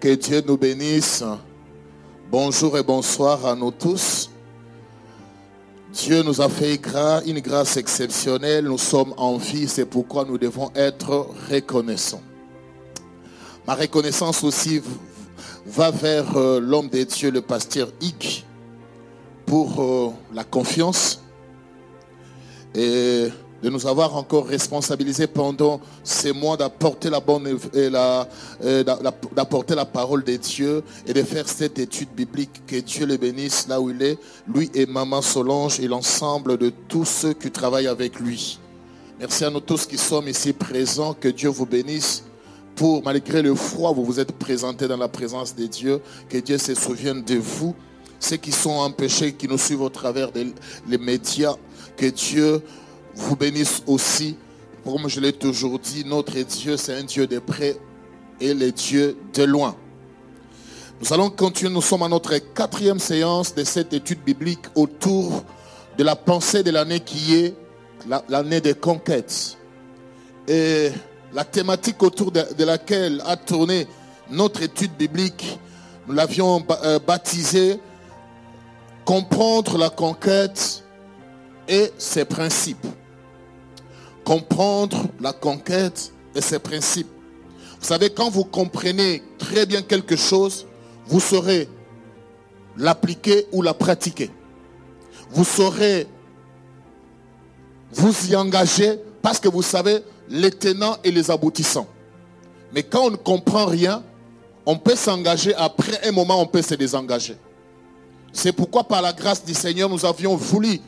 Que Dieu nous bénisse. Bonjour et bonsoir à nous tous. Dieu nous a fait une grâce exceptionnelle. Nous sommes en vie, c'est pourquoi nous devons être reconnaissants. Ma reconnaissance aussi va vers euh, l'homme de Dieu, le pasteur Ig, pour euh, la confiance de nous avoir encore responsabilisés pendant ces mois la, d'apporter la parole de Dieu et de faire cette étude biblique. Que Dieu le bénisse là où il est, lui et Maman Solange et l'ensemble de tous ceux qui travaillent avec lui. Merci à nous tous qui sommes ici présents. Que Dieu vous bénisse. Pour, malgré le froid, vous vous êtes présentés dans la présence de Dieu. Que Dieu se souvienne de vous. Ceux qui sont empêchés, qui nous suivent au travers des médias. Que Dieu vous bénisse aussi. Comme je l'ai toujours dit, notre Dieu, c'est un Dieu de près et le Dieu de loin. Nous allons continuer, nous sommes à notre quatrième séance de cette étude biblique autour de la pensée de l'année qui est l'année des conquêtes. Et la thématique autour de, laquelle a tourné notre étude biblique, nous l'avions euh, baptisée Comprendre la conquête et ses principes comprendre la conquête et ses principes. Vous savez, quand vous comprenez très bien quelque chose, vous saurez l'appliquer ou la pratiquer. Vous saurez vous y engager parce que vous savez les tenants et les aboutissants. Mais quand on ne comprend rien, on peut s'engager, après un moment, on peut se désengager. C'est pourquoi par la grâce du Seigneur, nous avions voulu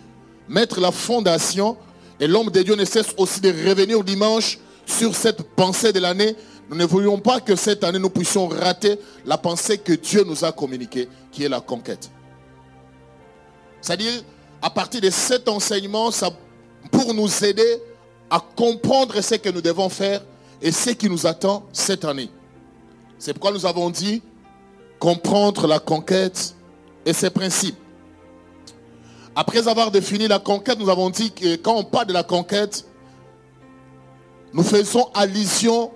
mettre la fondation et l'homme de Dieu ne cesse aussi de revenir dimanche sur cette pensée de l'année. Nous ne voulions pas que cette année nous puissions rater la pensée que Dieu nous a communiquée, qui est la conquête. C'est-à-dire, à partir de cet enseignement, ça, pour nous aider à comprendre ce que nous devons faire et ce qui nous attend cette année. C'est pourquoi nous avons dit comprendre la conquête et ses principes. Après avoir défini la conquête, nous avons dit que quand on parle de la conquête, nous faisons allusion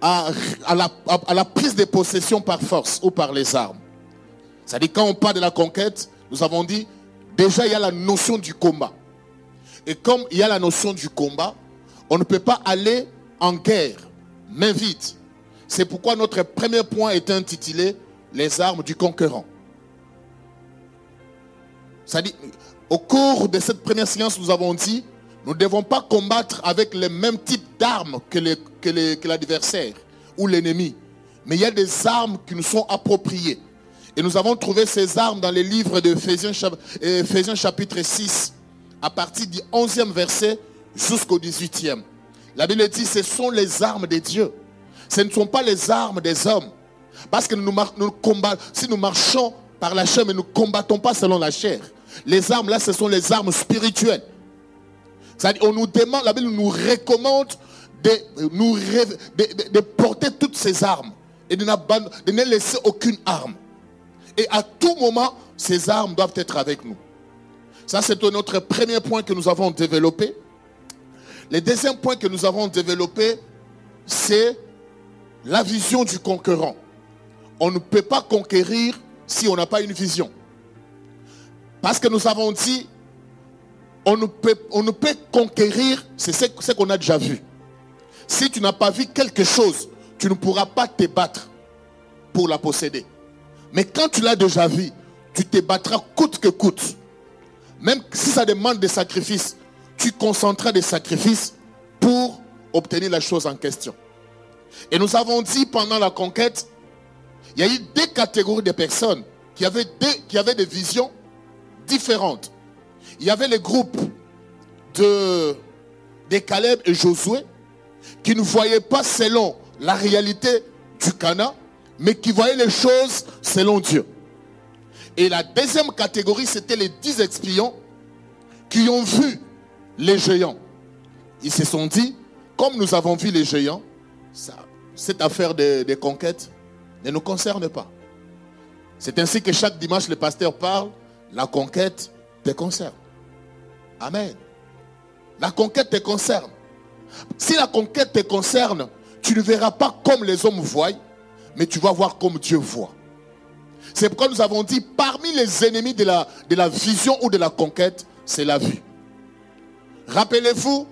à, la, prise de possession par force ou par les armes. C'est-à-dire quand on parle de la conquête, nous avons dit, déjà il y a la notion du combat. Et comme il y a la notion du combat, on ne peut pas aller en guerre, mais vite. C'est pourquoi notre premier point est intitulé Les armes du conquérant. C'est-à-dire, au cours de cette première séance, nous avons dit, nous ne devons pas combattre avec le même type d'armes que, l'adversaire ou l'ennemi. Mais il y a des armes qui nous sont appropriées. Et nous avons trouvé ces armes dans les livres d'Ephésiens chapitre 6, à partir du 11e verset jusqu'au 18e. La Bible dit, ce sont les armes de Dieu. Ce ne sont pas les armes des hommes. Parce que nous combattons, si nous marchons par la chair, mais nous ne combattons pas selon la chair. Les armes, là, ce sont les armes spirituelles. On nous demande, la Bible nous recommande de, nous, porter toutes ces armes et de ne laisser aucune arme. Et à tout moment, ces armes doivent être avec nous. Ça, c'est notre premier point que nous avons développé. Le deuxième point que nous avons développé, c'est la vision du conquérant. On ne peut pas conquérir si on n'a pas une vision. Parce que nous avons dit, on ne peut, on ne peut conquérir, c'est ce, qu'on a déjà vu. Si tu n'as pas vu quelque chose, tu ne pourras pas te battre pour la posséder. Mais quand tu l'as déjà vu, tu te battras coûte que coûte. Même si ça demande des sacrifices, tu concentreras des sacrifices pour obtenir la chose en question. Et nous avons dit pendant la conquête, il y a eu deux catégories de personnes qui avaient, qui avaient des visions différentes. Il y avait les groupes de, Caleb et Josué qui ne voyaient pas selon la réalité du Cana, mais qui voyaient les choses selon Dieu. Et la deuxième catégorie, c'était les dix espions qui ont vu les géants. Ils se sont dit, comme nous avons vu les géants, cette affaire de, de conquête ne nous concerne pas. C'est ainsi que chaque dimanche, le pasteur parle la conquête te concerne. Amen. La conquête te concerne. Si la conquête te concerne, tu ne verras pas comme les hommes voient, mais tu vas voir comme Dieu voit. C'est pourquoi nous avons dit, parmi les ennemis de la, de la vision ou de la conquête, c'est la vue. Rappelez-vous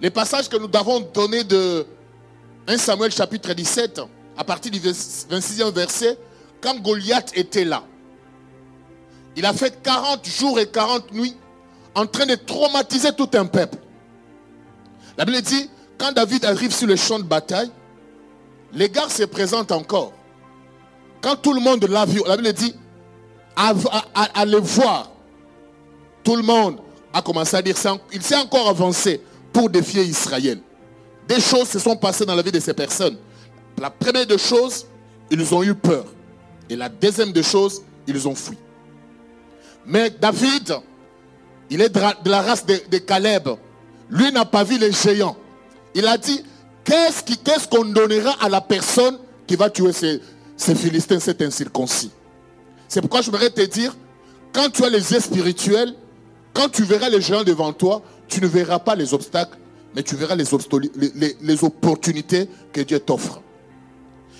les passages que nous avons donnés de 1 Samuel chapitre 17, à partir du 26e verset, quand Goliath était là. Il a fait 40 jours et 40 nuits en train de traumatiser tout un peuple. La Bible dit, quand David arrive sur le champ de bataille, les gars se présentent encore. Quand tout le monde l'a vu, la Bible dit, à, le voir, tout le monde a commencé à dire, il s'est encore avancé pour défier Israël. Des choses se sont passées dans la vie de ces personnes. La première des choses, ils ont eu peur. Et la deuxième des choses, ils ont fui. Mais David, il est de la race de, Caleb. Lui n'a pas vu les géants. Il a dit, qu'est-ce qu'on donnera à la personne qui va tuer ces, Philistins, cet incirconcis? C'est pourquoi je voudrais te dire, quand tu as les yeux spirituels, quand tu verras les géants devant toi, tu ne verras pas les obstacles, mais tu verras les, opportunités que Dieu t'offre.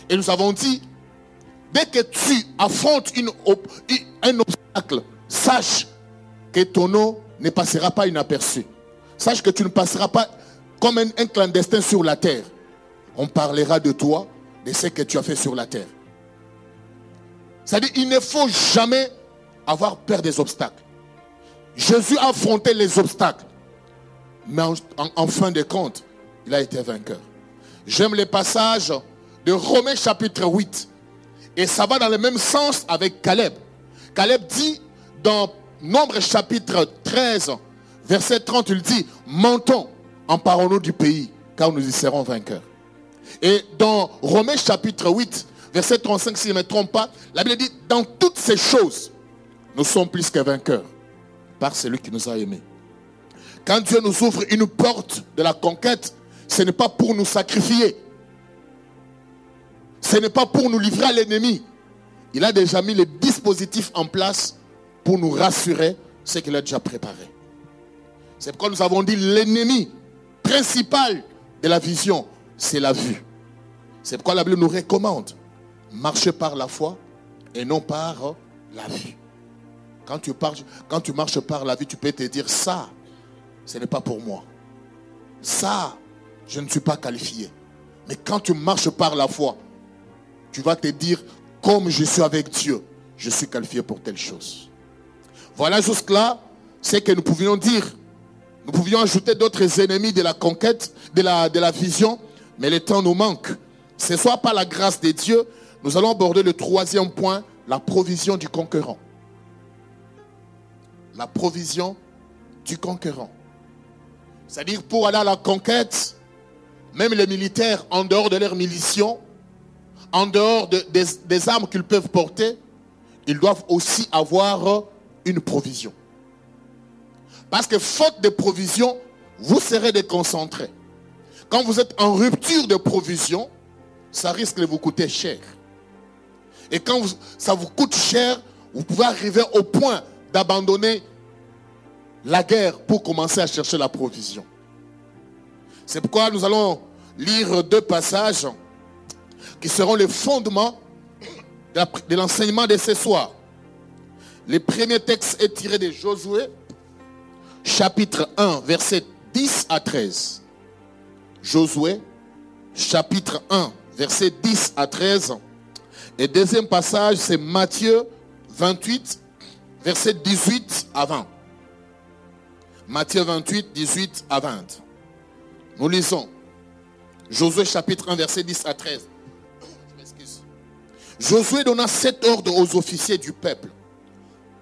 Et nous avons dit, dès que tu affrontes un obstacle, sache que ton nom ne passera pas inaperçu. Sache que tu ne passeras pas comme un, clandestin sur la terre. On parlera de toi, de ce que tu as fait sur la terre. C'est-à-dire, il ne faut jamais avoir peur des obstacles. Jésus a affronté les obstacles. Mais en, fin de compte, il a été vainqueur. J'aime les passages de Romains chapitre 8. Et ça va dans le même sens avec Caleb. Caleb dit dans Nombre chapitre 13, verset 30, il dit, montons, emparons-nous du pays, car nous y serons vainqueurs. Et dans Romains chapitre 8, verset 35, si je ne me trompe pas, la Bible dit, dans toutes ces choses, nous sommes plus que vainqueurs par celui qui nous a aimés. Quand Dieu nous ouvre une porte de la conquête, ce n'est pas pour nous sacrifier. Ce n'est pas pour nous livrer à l'ennemi. Il a déjà mis les dispositifs en place pour nous rassurer ce qu'il a déjà préparé. C'est pourquoi nous avons dit l'ennemi principal de la vision, c'est la vue. C'est pourquoi la Bible nous recommande, marcher par la foi et non par la vue. Quand tu, quand tu marches par la vue, tu peux te dire ça, ce n'est pas pour moi. Ça, je ne suis pas qualifié. Mais quand tu marches par la foi, tu vas te dire, comme je suis avec Dieu, je suis qualifié pour telle chose. Voilà jusque-là ce que nous pouvions dire. Nous pouvions ajouter d'autres ennemis de la conquête, de la, vision, mais le temps nous manque. Ce soit par la grâce de Dieu, nous allons aborder le troisième point, la provision du conquérant. La provision du conquérant. C'est-à-dire pour aller à la conquête, même les militaires, en dehors de leur mission, en dehors des armes qu'ils peuvent porter, ils doivent aussi avoir une provision. Parce que faute de provision, vous serez déconcentré. Quand vous êtes en rupture de provision, ça risque de vous coûter cher. Et quand ça vous coûte cher, vous pouvez arriver au point d'abandonner la guerre pour commencer à chercher la provision. C'est pourquoi nous allons lire deux passages qui seront les fondements de l'enseignement de ce soir. Le premier texte est tiré de Josué, chapitre 1, verset 10 à 13. Josué, chapitre 1, verset 10 à 13. Et deuxième passage, c'est Matthieu 28, verset 18 à 20. Matthieu 28, 18 à 20. Nous lisons. Josué chapitre 1, verset 10 à 13. Josué donna sept ordres aux officiers du peuple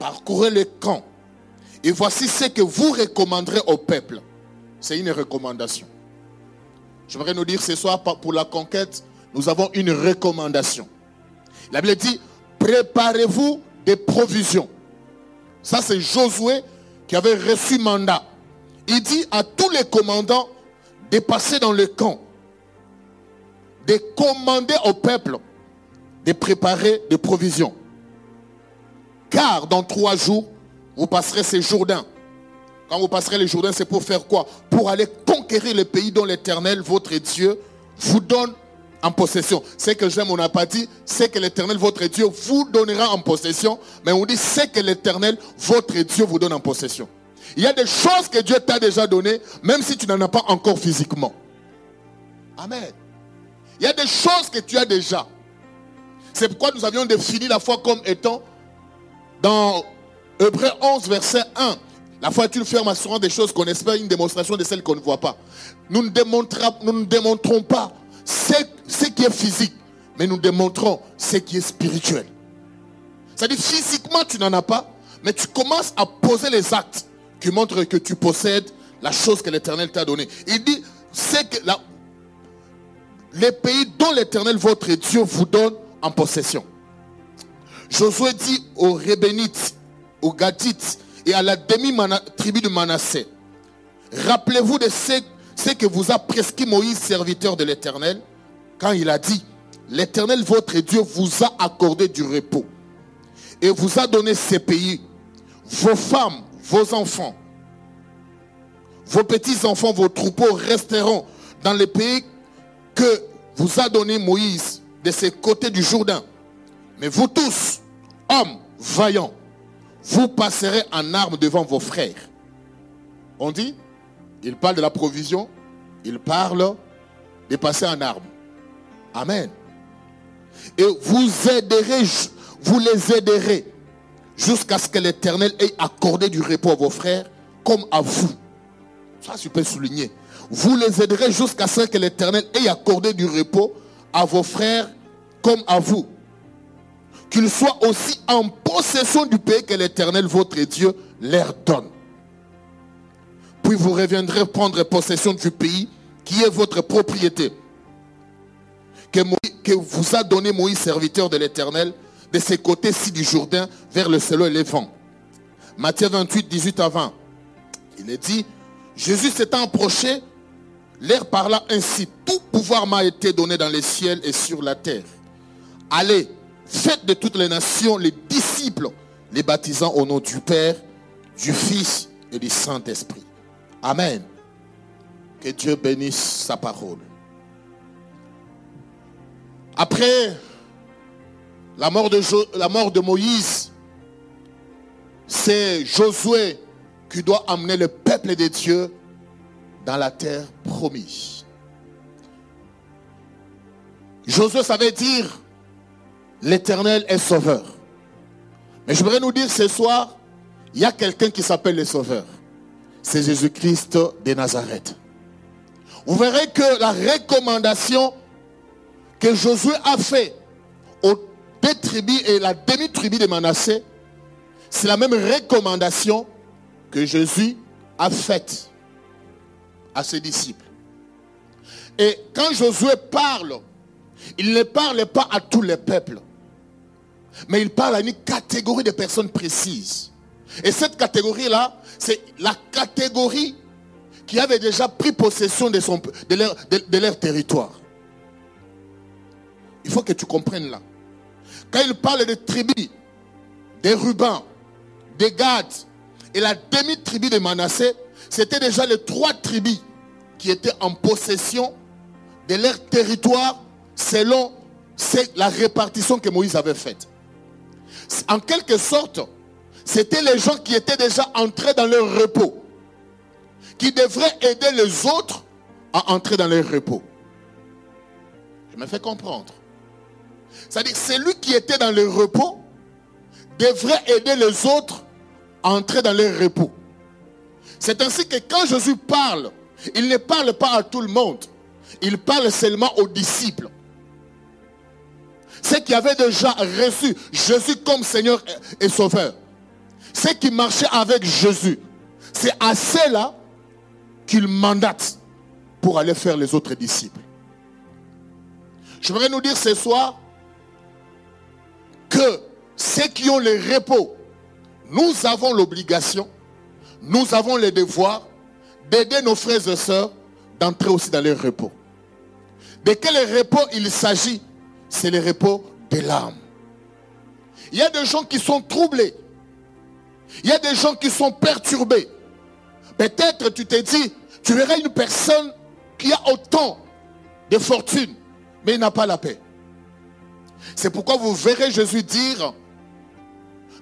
parcourez le camp. Et voici ce que vous recommanderez au peuple. C'est une recommandation. J'aimerais nous dire ce soir, pour la conquête, nous avons une recommandation. La Bible dit, préparez-vous des provisions. Ça, c'est Josué qui avait reçu mandat. Il dit à tous les commandants de passer dans le camp, de commander au peuple de préparer des provisions. Car dans trois jours, vous passerez ces Jourdains. Quand vous passerez les Jourdains, c'est pour faire quoi? Pour aller conquérir le pays dont l'Éternel, votre Dieu, vous donne en possession. C'est que j'aime, on n'a pas dit, c'est que l'éternel, votre Dieu, vous donnera en possession. Mais on dit, c'est que l'éternel, votre Dieu, vous donne en possession. Il y a des choses que Dieu t'a déjà données, même si tu n'en as pas encore physiquement. Amen. Il y a des choses que tu as déjà. C'est pourquoi nous avions défini la foi comme étant dans Hébreu 11, verset 1. La foi est une ferme assurance des choses qu'on espère, une démonstration de celles qu'on ne voit pas. Nous ne, démontrons pas ce, qui est physique, mais nous démontrons ce qui est spirituel. C'est-à-dire physiquement tu n'en as pas, mais tu commences à poser les actes qui montrent que tu possèdes la chose que l'Éternel t'a donnée. Il dit, c'est que les pays dont l'Éternel, votre Dieu, vous donne en possession. Josué dit aux Rébénites, aux Gadites et à la demi-tribu de Manassé, rappelez-vous de ce, que vous a prescrit Moïse, serviteur de l'Éternel, quand il a dit, l'Éternel, votre Dieu, vous a accordé du repos et vous a donné ces pays. Vos femmes, vos enfants, vos petits-enfants, vos troupeaux resteront dans les pays que vous a donné Moïse de ces côtés du Jourdain. Mais vous tous, hommes vaillants, vous passerez en armes devant vos frères. On dit, il parle de la provision, il parle de passer en armes. Amen. Et vous aiderez, vous les aiderez jusqu'à ce que l'Éternel ait accordé du repos à vos frères comme à vous. Ça, je peux souligner. Vous les aiderez jusqu'à ce que l'Éternel ait accordé du repos à vos frères comme à vous. Qu'ils soient aussi en possession du pays que l'Éternel, votre Dieu, leur donne. Puis vous reviendrez prendre possession du pays qui est votre propriété. Que, que vous a donné Moïse, serviteur de l'Éternel, de ces côtés-ci du Jourdain, vers le Selo et les vents. Matthieu 28, 18 à 20. Il est dit, Jésus s'étant approché, L'air parla ainsi, tout pouvoir m'a été donné dans les ciels et sur la terre. Allez, faites de toutes les nations les disciples, les baptisant au nom du Père, du Fils et du Saint-Esprit. Amen. Que Dieu bénisse sa parole. Après la mort de, la mort de Moïse, c'est Josué qui doit amener le peuple de Dieu dans la terre promise. Josué savait dire, l'éternel est sauveur. Mais je voudrais nous dire ce soir, il y a quelqu'un qui s'appelle le sauveur. C'est Jésus-Christ de Nazareth. Vous verrez que la recommandation que Josué a fait aux deux tribus et la demi-tribu de Manassé, c'est la même recommandation que Jésus a faite à ses disciples. Et quand Josué parle, il ne parle pas à tous les peuples, mais il parle à une catégorie de personnes précises. Et cette catégorie-là, c'est la catégorie qui avait déjà pris possession de, leur, territoire. Il faut que tu comprennes là. Quand il parle de tribus, des Rubans, des Gad et la demi-tribu de Manassé, c'était déjà les trois tribus qui étaient en possession de leur territoire selon la répartition que Moïse avait faite. En quelque sorte, c'était les gens qui étaient déjà entrés dans leur repos, qui devraient aider les autres à entrer dans leur repos. Je me fais comprendre. C'est-à-dire, celui qui était dans le repos devrait aider les autres à entrer dans leur repos. C'est ainsi que quand Jésus parle, il ne parle pas à tout le monde. Il parle seulement aux disciples. Ceux qui avaient déjà reçu Jésus comme Seigneur et Sauveur. Ceux qui marchaient avec Jésus. C'est à ceux-là qu'il mandate pour aller faire les autres disciples. Je voudrais nous dire ce soir que ceux qui ont le repos nous avons l'obligation, nous avons le devoir d'aider nos frères et sœurs d'entrer aussi dans leur repos. De quel repos il s'agit? C'est le repos de l'âme. Il y a des gens qui sont troublés. Il y a des gens qui sont perturbés. Peut-être tu te dis, tu verras une personne qui a autant de fortune, mais il n'a pas la paix. C'est pourquoi vous verrez Jésus dire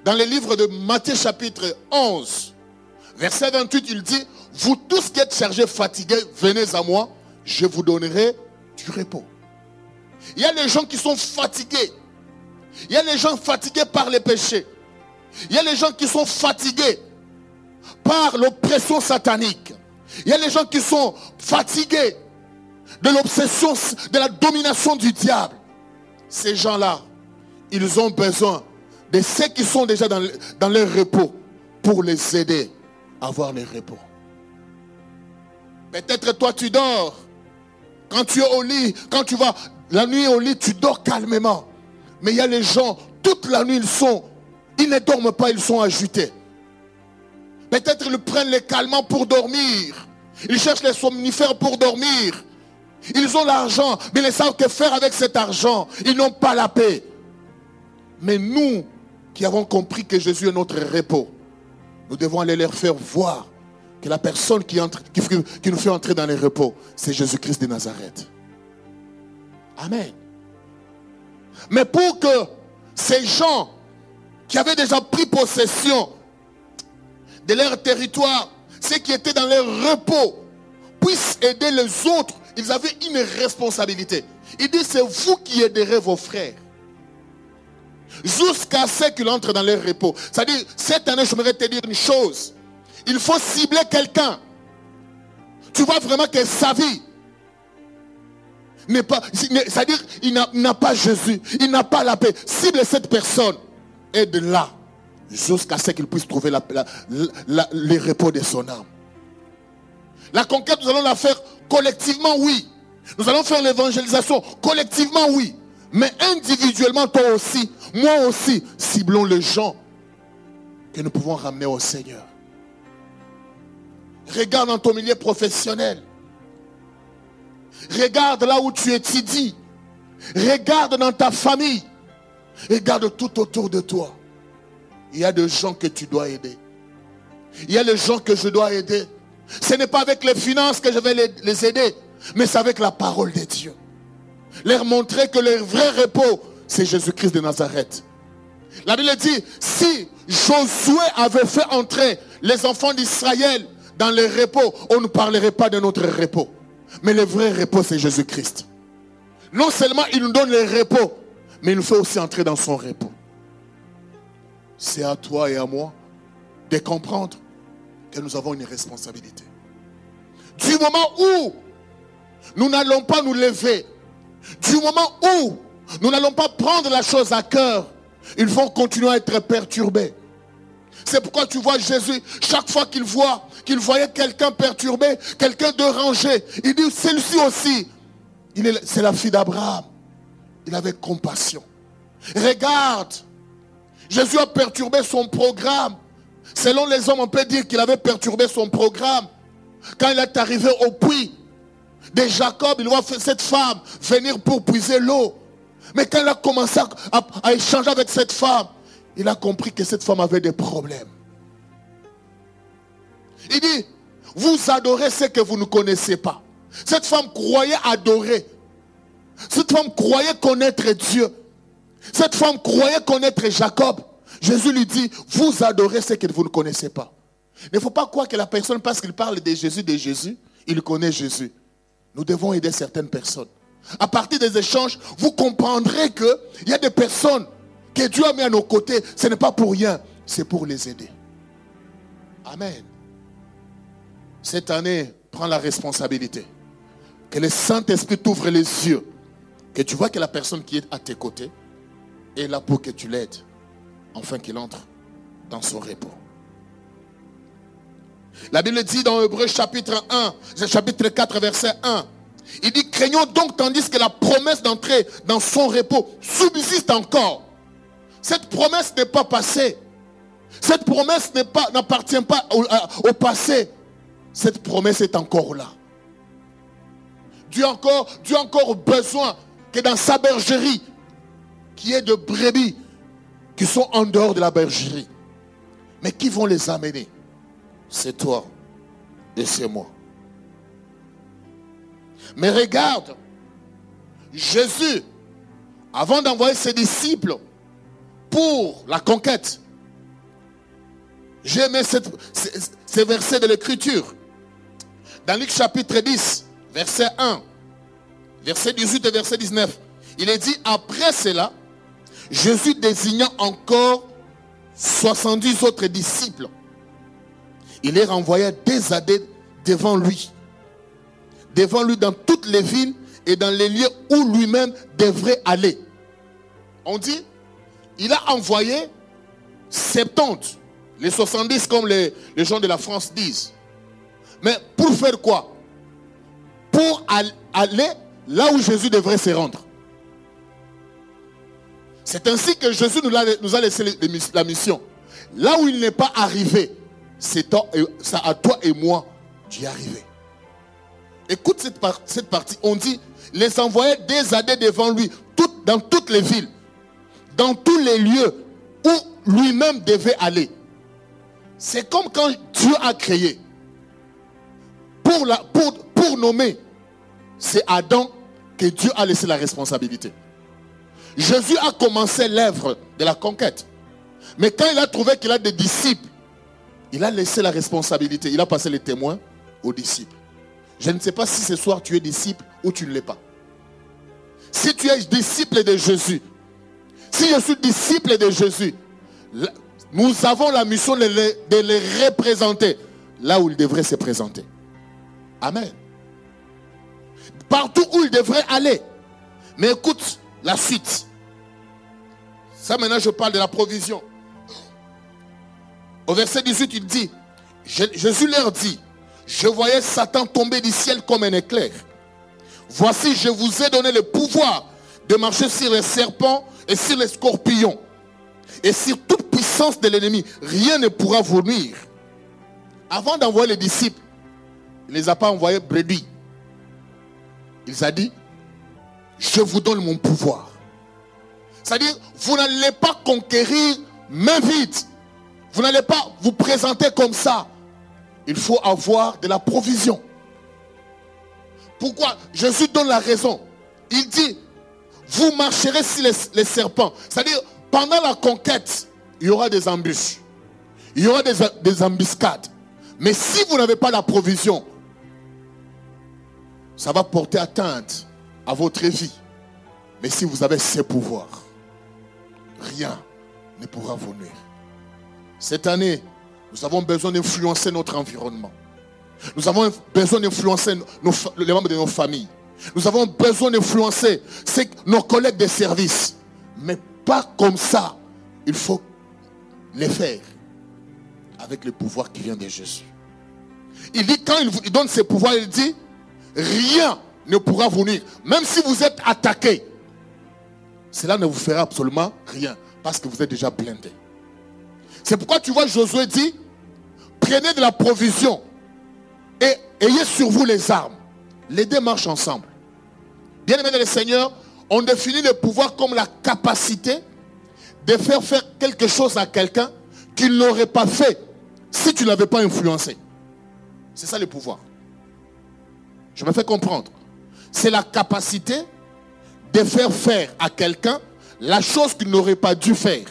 dans les livres de Matthieu chapitre 11, verset 28, il dit, vous tous qui êtes chargés, fatigués, venez à moi, je vous donnerai du repos. Il y a les gens qui sont fatigués. Il y a les gens fatigués par les péchés. Il y a les gens qui sont fatigués par l'oppression satanique. Il y a les gens qui sont fatigués de l'obsession, de la domination du diable. Ces gens-là, ils ont besoin de ceux qui sont déjà dans, dans leur repos pour les aider à avoir le repos. Peut-être toi tu dors. Quand tu es au lit, quand tu vas la nuit au lit, tu dors calmement. Mais il y a les gens, toute la nuit ils sont, ils ne dorment pas, ils sont agités. Peut-être ils prennent les calmants pour dormir. Ils cherchent les somnifères pour dormir. Ils ont l'argent, mais ils ne savent que faire avec cet argent. Ils n'ont pas la paix. Mais nous, qui avons compris que Jésus est notre repos, nous devons aller leur faire voir que la personne qui, qui nous fait entrer dans les repos, c'est Jésus-Christ de Nazareth. Amen. Mais pour que ces gens qui avaient déjà pris possession de leur territoire, ceux qui étaient dans leur repos, puissent aider les autres, ils avaient une responsabilité. Il dit, c'est vous qui aiderez vos frères. Jusqu'à ce qu'ils entrent dans leur repos. C'est-à-dire, cette année, je voudrais te dire une chose. Il faut cibler quelqu'un. Tu vois vraiment que sa vie C'est-à-dire, il n'a pas Jésus. Il n'a pas la paix. Cible cette personne. Aide-la. Jusqu'à ce qu'il puisse trouver la, repos de son âme. La conquête, nous allons la faire collectivement, oui. Nous allons faire l'évangélisation collectivement, oui. Mais individuellement, toi aussi, moi aussi, ciblons les gens que nous pouvons ramener au Seigneur. Regarde dans ton milieu professionnel. Regarde là où tu étudies. Regarde dans ta famille. Regarde tout autour de toi. Il y a des gens que tu dois aider. Il y a des gens que je dois aider. Ce n'est pas avec les finances que je vais les, aider, mais c'est avec la parole de Dieu. Leur montrer que leur vrai repos, c'est Jésus-Christ de Nazareth. La Bible dit, si Josué avait fait entrer les enfants d'Israël dans le repos, on ne parlerait pas de notre repos. Mais le vrai repos, c'est Jésus-Christ. Non seulement il nous donne le repos, mais il nous fait aussi entrer dans son repos. C'est à toi et à moi de comprendre que nous avons une responsabilité. Du moment où nous n'allons pas nous lever, du moment où nous n'allons pas prendre la chose à cœur, ils vont continuer à être perturbés. C'est pourquoi tu vois Jésus, chaque fois qu'il voit, qu'il voyait quelqu'un perturbé, quelqu'un dérangé, il dit, celle-ci aussi, c'est la fille d'Abraham. Il avait compassion. Regarde, Jésus a perturbé son programme. Selon les hommes, on peut dire qu'il avait perturbé son programme. Quand il est arrivé au puits de Jacob, il voit cette femme venir pour puiser l'eau. Mais quand il a commencé à, échanger avec cette femme, il a compris que cette femme avait des problèmes. Il dit, vous adorez ce que vous ne connaissez pas. Cette femme croyait adorer. Cette femme croyait connaître Dieu. Cette femme croyait connaître Jacob. Jésus lui dit, vous adorez ce que vous ne connaissez pas. Il ne faut pas croire que la personne, parce qu'il parle de Jésus, de Jésus, il connaît Jésus. Nous devons aider certaines personnes. À partir des échanges, vous comprendrez qu'il y a des personnes que Dieu a mis à nos côtés. Ce n'est pas pour rien, c'est pour les aider. Amen. Cette année, prends la responsabilité. Que le Saint-Esprit t'ouvre les yeux. Que tu vois que la personne qui est à tes côtés est là pour que tu l'aides afin qu'il entre dans son repos. La Bible dit dans Hébreu chapitre 1, chapitre 4, verset 1, il dit, craignons donc tandis que la promesse d'entrer dans son repos subsiste encore. Cette promesse n'est pas passée. Cette promesse n'appartient pas, au, passé. Cette promesse est encore là. Dieu a encore besoin que dans sa bergerie, qui est de brebis, qui sont en dehors de la bergerie. Mais qui vont les amener C'est toi et c'est moi. Mais regarde, Jésus, avant d'envoyer ses disciples pour la conquête, j'ai aimé ces versets de l'Écriture. Dans Luc chapitre 10, verset 1, verset 18 et verset 19, il est dit, après cela, Jésus désigna encore 70 autres disciples. Il les renvoya des années devant lui. Devant lui dans toutes les villes et dans les lieux où lui-même devrait aller. On dit, il a envoyé 70, les 70 comme les, gens de la France disent. Mais pour faire quoi? Pour aller là où Jésus devrait se rendre. C'est ainsi que Jésus nous a, laissé la mission. Là où il n'est pas arrivé, c'est à toi et moi d'y arriver. Écoute cette, cette partie. On dit, les envoyer des années devant lui, dans toutes les villes, dans tous les lieux où lui-même devait aller. C'est comme quand Dieu a créé. Pour, pour nommer, c'est Adam que Dieu a laissé la responsabilité. Jésus a commencé l'œuvre de la conquête. Mais quand il a trouvé qu'il a des disciples, il a laissé la responsabilité. Il a passé les témoins aux disciples. Je ne sais pas si ce soir tu es disciple ou tu ne l'es pas. Si tu es disciple de Jésus, si je suis disciple de Jésus, nous avons la mission de les, représenter là où ils devraient se présenter. Amen. Partout où ils devraient aller. Mais écoute la suite. Ça maintenant je parle de la provision. Au verset 18, il dit, Jésus leur dit, je voyais Satan tomber du ciel comme un éclair. Voici, je vous ai donné le pouvoir de marcher sur les serpents et sur les scorpions et sur toute puissance de l'ennemi. Rien ne pourra vous nuire. Avant d'envoyer les disciples, il ne les a pas envoyés brebis. Il a dit, je vous donne mon pouvoir. C'est-à-dire, vous n'allez pas conquérir main vide. Vous n'allez pas vous présenter comme ça. Il faut avoir de la provision. Pourquoi? Jésus donne la raison. Il dit, vous marcherez sur les, serpents. C'est-à-dire, pendant la conquête, il y aura des embûches. Il y aura des, des embuscades. Mais si vous n'avez pas la provision, ça va porter atteinte à votre vie. Mais si vous avez ces pouvoirs, rien ne pourra vous nuire. Cette année, nous avons besoin d'influencer notre environnement. Nous avons besoin d'influencer les membres de nos familles. Nous avons besoin d'influencer nos collègues de service. Mais pas comme ça. Il faut les faire avec le pouvoir qui vient de Jésus. Il dit, quand il donne ses pouvoirs, il dit, rien ne pourra vous nuire. Même si vous êtes attaqué, cela ne vous fera absolument rien parce que vous êtes déjà blindé. C'est pourquoi tu vois Josué dit, prenez de la provision et ayez sur vous les armes. Les deux marchent ensemble. Bien aimé dans le Seigneur, on définit le pouvoir comme la capacité de faire faire quelque chose à quelqu'un qu'il n'aurait pas fait si tu ne l'avais pas influencé. C'est ça le pouvoir. Je me fais comprendre c'est la capacité de faire faire à quelqu'un la chose qu'il n'aurait pas dû faire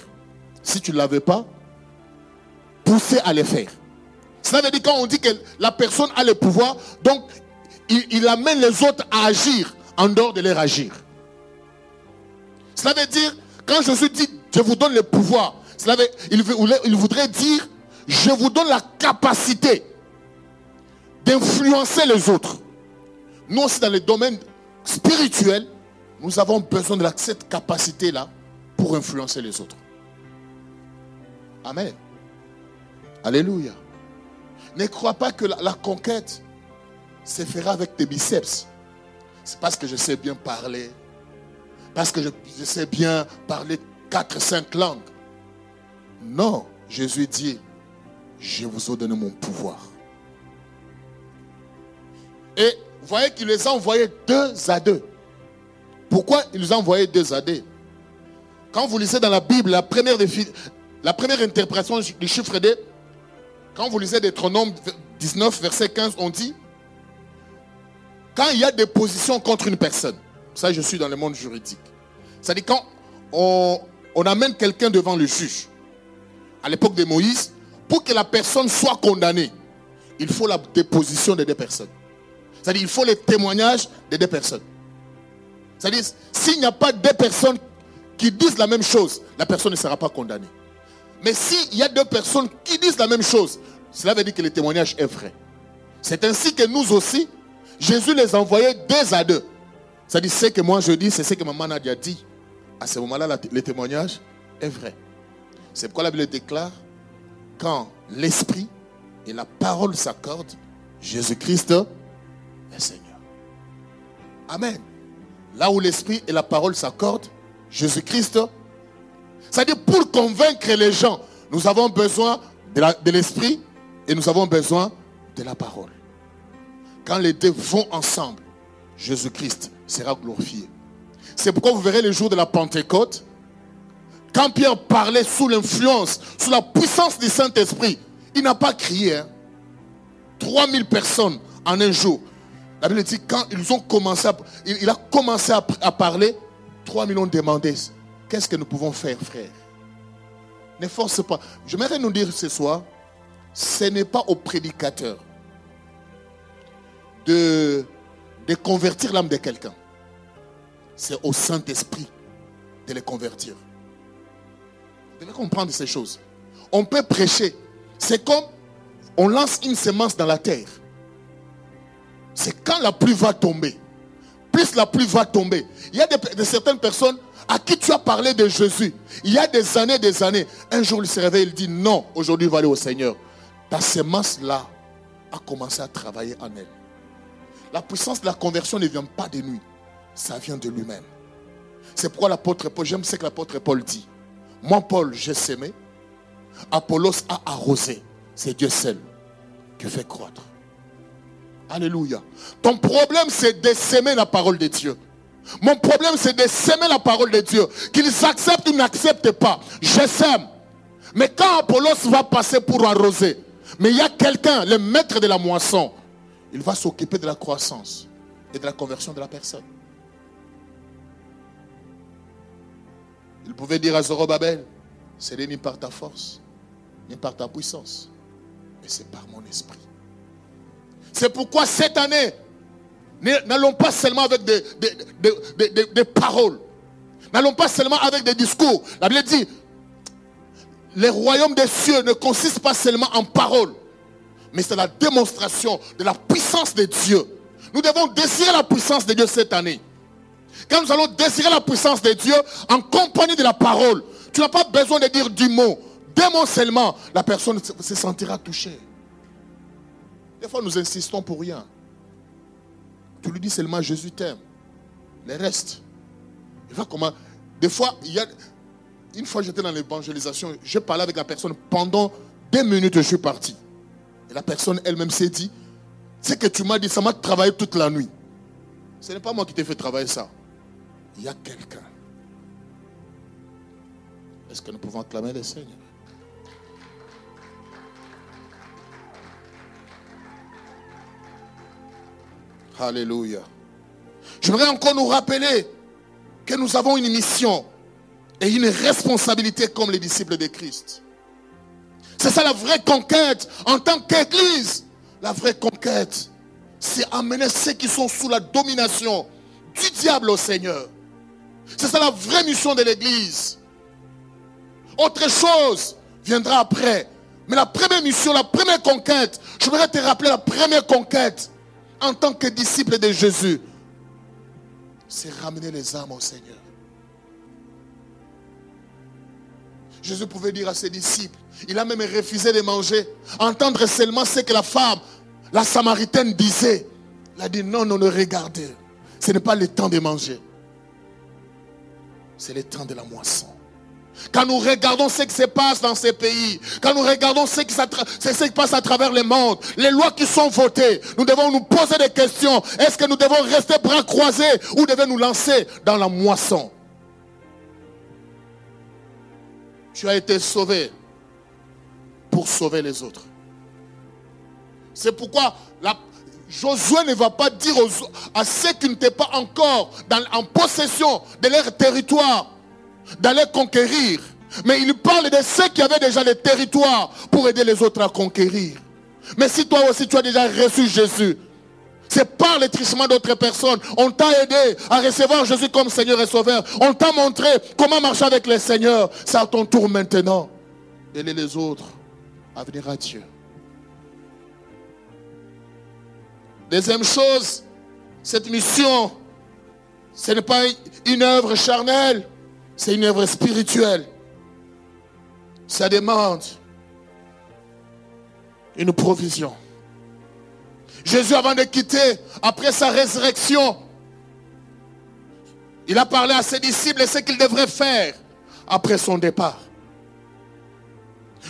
si tu ne l'avais pas poussé à le faire. Cela veut dire quand on dit que la personne a le pouvoir, donc il, amène les autres à agir en dehors de leur agir. Cela veut dire, quand Jésus dit, je vous donne le pouvoir, cela veut, il, il voudrait dire, je vous donne la capacité d'influencer les autres. Nous aussi, dans le domaine spirituel, nous avons besoin de cette capacité-là pour influencer les autres. Amen. Alléluia. Ne crois pas que la, conquête se fera avec tes biceps. C'est parce que je sais bien parler. Parce que je, sais bien parler quatre, cinq langues. Non, Jésus dit, je vous ai donné mon pouvoir. Et vous voyez qu'il les a envoyés deux à deux. Pourquoi il les a envoyés deux à deux? Quand vous lisez dans la Bible la première, la première interprétation du chiffre 2, quand vous lisez Deutéronome 19, verset 15, on dit, il y a des positions contre une personne, Ça, je suis dans le monde juridique. C'est-à-dire quand on, amène quelqu'un devant le juge, à l'époque de Moïse, pour que la personne soit condamnée, il faut la déposition de deux personnes. C'est-à-dire il faut les témoignages de deux personnes. C'est-à-dire, s'il n'y a pas deux personnes qui disent la même chose, la personne ne sera pas condamnée. Mais s'il y a deux personnes qui disent la même chose, cela veut dire que le témoignage est vrai. C'est ainsi que nous aussi, Jésus les envoyait deux à deux. C'est-à-dire, ce que moi je dis, c'est ce que maman Nadia dit. À ce moment-là, le témoignage est vrai. C'est pourquoi la Bible déclare, quand l'Esprit et la parole s'accordent, Jésus-Christ est Seigneur. Amen. Là où l'Esprit et la parole s'accordent, Jésus-Christ, c'est-à-dire pour convaincre les gens, nous avons besoin de l'Esprit et nous avons besoin de la parole. Quand les deux vont ensemble, Jésus-Christ sera glorifié. C'est pourquoi vous verrez le jour de la Pentecôte, quand Pierre parlait sous l'influence, sous la puissance du Saint-Esprit, il n'a pas crié. 3000 hein. personnes en un jour. La Bible dit quand il, a commencé à, parler, 3000 ont demandé qu'est-ce que nous pouvons faire, frère? Ne force pas. J'aimerais nous dire ce soir, ce n'est pas au prédicateur de, convertir l'âme de quelqu'un. C'est au Saint-Esprit de les convertir. Vous devez comprendre ces choses. On peut prêcher. C'est comme on lance une semence dans la terre. C'est quand la pluie va tomber. Plus la pluie va tomber. Il y a de, certaines personnes à qui tu as parlé de Jésus. Il y a des années, des années. Un jour, il se réveille, il dit non, aujourd'hui, il va aller au Seigneur. Ta semence-là a commencé à travailler en elle. La puissance de la conversion ne vient pas de nuit. Ça vient de lui-même. C'est pourquoi l'apôtre Paul, j'aime ce que l'apôtre Paul dit. Moi, Paul, j'ai semé. Apollos a arrosé. C'est Dieu seul qui fait croître. Alléluia. Ton problème, c'est de s'aimer la parole de Dieu. Mon problème, c'est de s'aimer la parole de Dieu. Qu'ils acceptent ou n'acceptent pas. Je sème. Mais quand Apollos va passer pour arroser, mais il y a quelqu'un, le maître de la moisson, il va s'occuper de la croissance et de la conversion de la personne. Il pouvait dire à Zorobabel, c'est ni par ta force, ni par ta puissance, mais c'est par mon esprit. C'est pourquoi cette année, n'allons pas seulement avec des, des, paroles. N'allons pas seulement avec des discours. La Bible dit, les royaumes des cieux ne consistent pas seulement en paroles, mais c'est la démonstration de la puissance de Dieu. Nous devons désirer la puissance de Dieu cette année. Quand nous allons désirer la puissance de Dieu en compagnie de la parole, tu n'as pas besoin de dire du mot. Deux mots seulement, la personne se sentira touchée. Des fois, nous insistons pour rien. Tu lui dis seulement Jésus t'aime. Le reste, il va comment? Des fois, il y a, une fois j'étais dans l'évangélisation, j'ai parlé avec la personne pendant deux minutes, je suis parti. Et la personne elle-même s'est dit, ce que tu m'as dit, ça m'a travaillé toute la nuit. Ce n'est pas moi qui t'ai fait travailler ça. Il y a quelqu'un. Est-ce que nous pouvons acclamer le Seigneur Alléluia. J'aimerais encore nous rappeler que nous avons une mission et une responsabilité comme les disciples de Christ. C'est ça la vraie conquête en tant qu'Église. La vraie conquête, c'est amener ceux qui sont sous la domination du diable au Seigneur. C'est ça la vraie mission de l'Église. Autre chose viendra après. Mais la première mission, la première conquête, je voudrais te rappeler la première conquête en tant que disciple de Jésus, c'est ramener les âmes au Seigneur. Jésus pouvait dire à ses disciples, il a même refusé de manger, entendre seulement ce que la femme, la samaritaine disait. Il a dit, non, non, ne regardez. Ce n'est pas le temps de manger. C'est le temps de la moisson. Quand nous regardons ce qui se passe dans ces pays, quand nous regardons ce qui, se passe à travers le monde, les lois qui sont votées, nous devons nous poser des questions. Est-ce que nous devons rester bras croisés ou devons nous lancer dans la moisson? Tu as été sauvé pour sauver les autres. C'est pourquoi Josué ne va pas dire à ceux qui n'étaient pas encore en possession de leur territoire d'aller conquérir. Mais il parle de ceux qui avaient déjà le territoire pour aider les autres à conquérir. Mais si toi aussi tu as déjà reçu Jésus, c'est par le trichement d'autres personnes. On t'a aidé à recevoir Jésus comme Seigneur et Sauveur. On t'a montré comment marcher avec le Seigneur. C'est à ton tour maintenant d'aider les autres à venir à Dieu. Deuxième chose, cette mission, ce n'est pas une œuvre charnelle, c'est une œuvre spirituelle. Ça demande une provision. Jésus, avant de quitter, après sa résurrection, il a parlé à ses disciples et ce qu'ils devraient faire après son départ.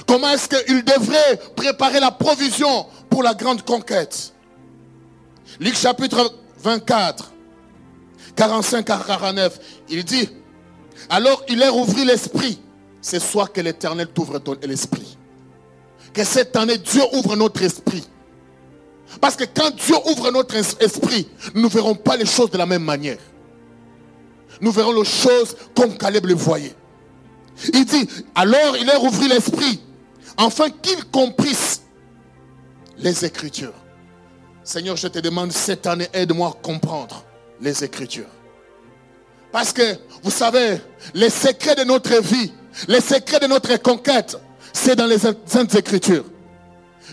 Comment est-ce qu'il devrait préparer la provision pour la grande conquête? Luc chapitre 24, 45 à 49, il dit, alors il leur ouvrit l'esprit. C'est soit que l'Éternel t'ouvre l'esprit. Que cette année, Dieu ouvre notre esprit. Parce que quand Dieu ouvre notre esprit, nous ne verrons pas les choses de la même manière. Nous verrons les choses comme Caleb le voyait. Il dit, alors il leur ouvrit l'esprit, afin qu'ils comprissent les Écritures. Seigneur, je te demande cette année, aide-moi à comprendre les Écritures. Parce que, vous savez, les secrets de notre vie, les secrets de notre conquête, c'est dans les Saintes Écritures.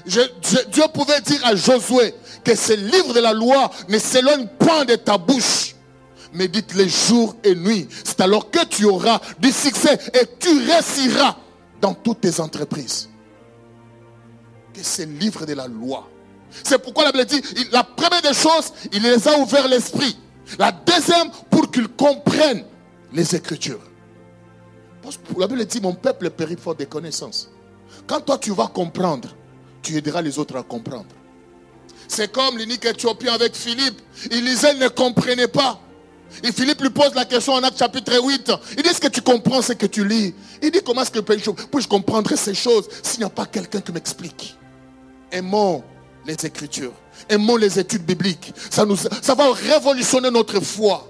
Dieu pouvait dire à Josué que ce livre de la loi ne s'éloigne point de ta bouche. Médite les jours et nuits. C'est alors que tu auras du succès et tu réussiras dans toutes tes entreprises. Que ce livre de la loi. C'est pourquoi la Bible dit, la première des choses, il les a ouvert l'esprit. La deuxième, pour qu'ils comprennent les Écritures. La Bible dit, mon peuple périt faute des connaissances. Quand toi tu vas comprendre, tu aideras les autres à comprendre. C'est comme l'unique éthiopien avec Philippe. Il lisait, ne comprenait pas. Et Philippe lui pose la question en acte chapitre 8. Il dit, est-ce que tu comprends ce que tu lis? Il dit, comment est-ce que puis-je comprendre ces choses s'il n'y a pas quelqu'un qui m'explique? Aimons les Écritures. Aimons les études bibliques. Ça, nous, ça va révolutionner notre foi.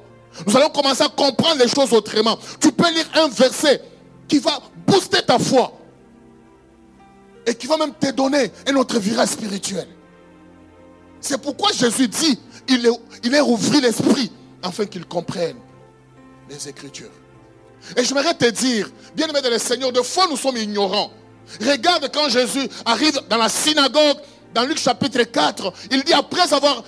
Nous allons commencer à comprendre les choses autrement. Tu peux lire un verset qui va booster ta foi et qui va même te donner un autre virage spirituel. C'est pourquoi Jésus dit, il est, il ouvert l'esprit afin qu'il comprenne les Écritures. Et j'aimerais te dire, bien aimé de le Seigneur, de fois nous sommes ignorants. Regarde quand Jésus arrive dans la synagogue, dans Luc chapitre 4, il dit après avoir,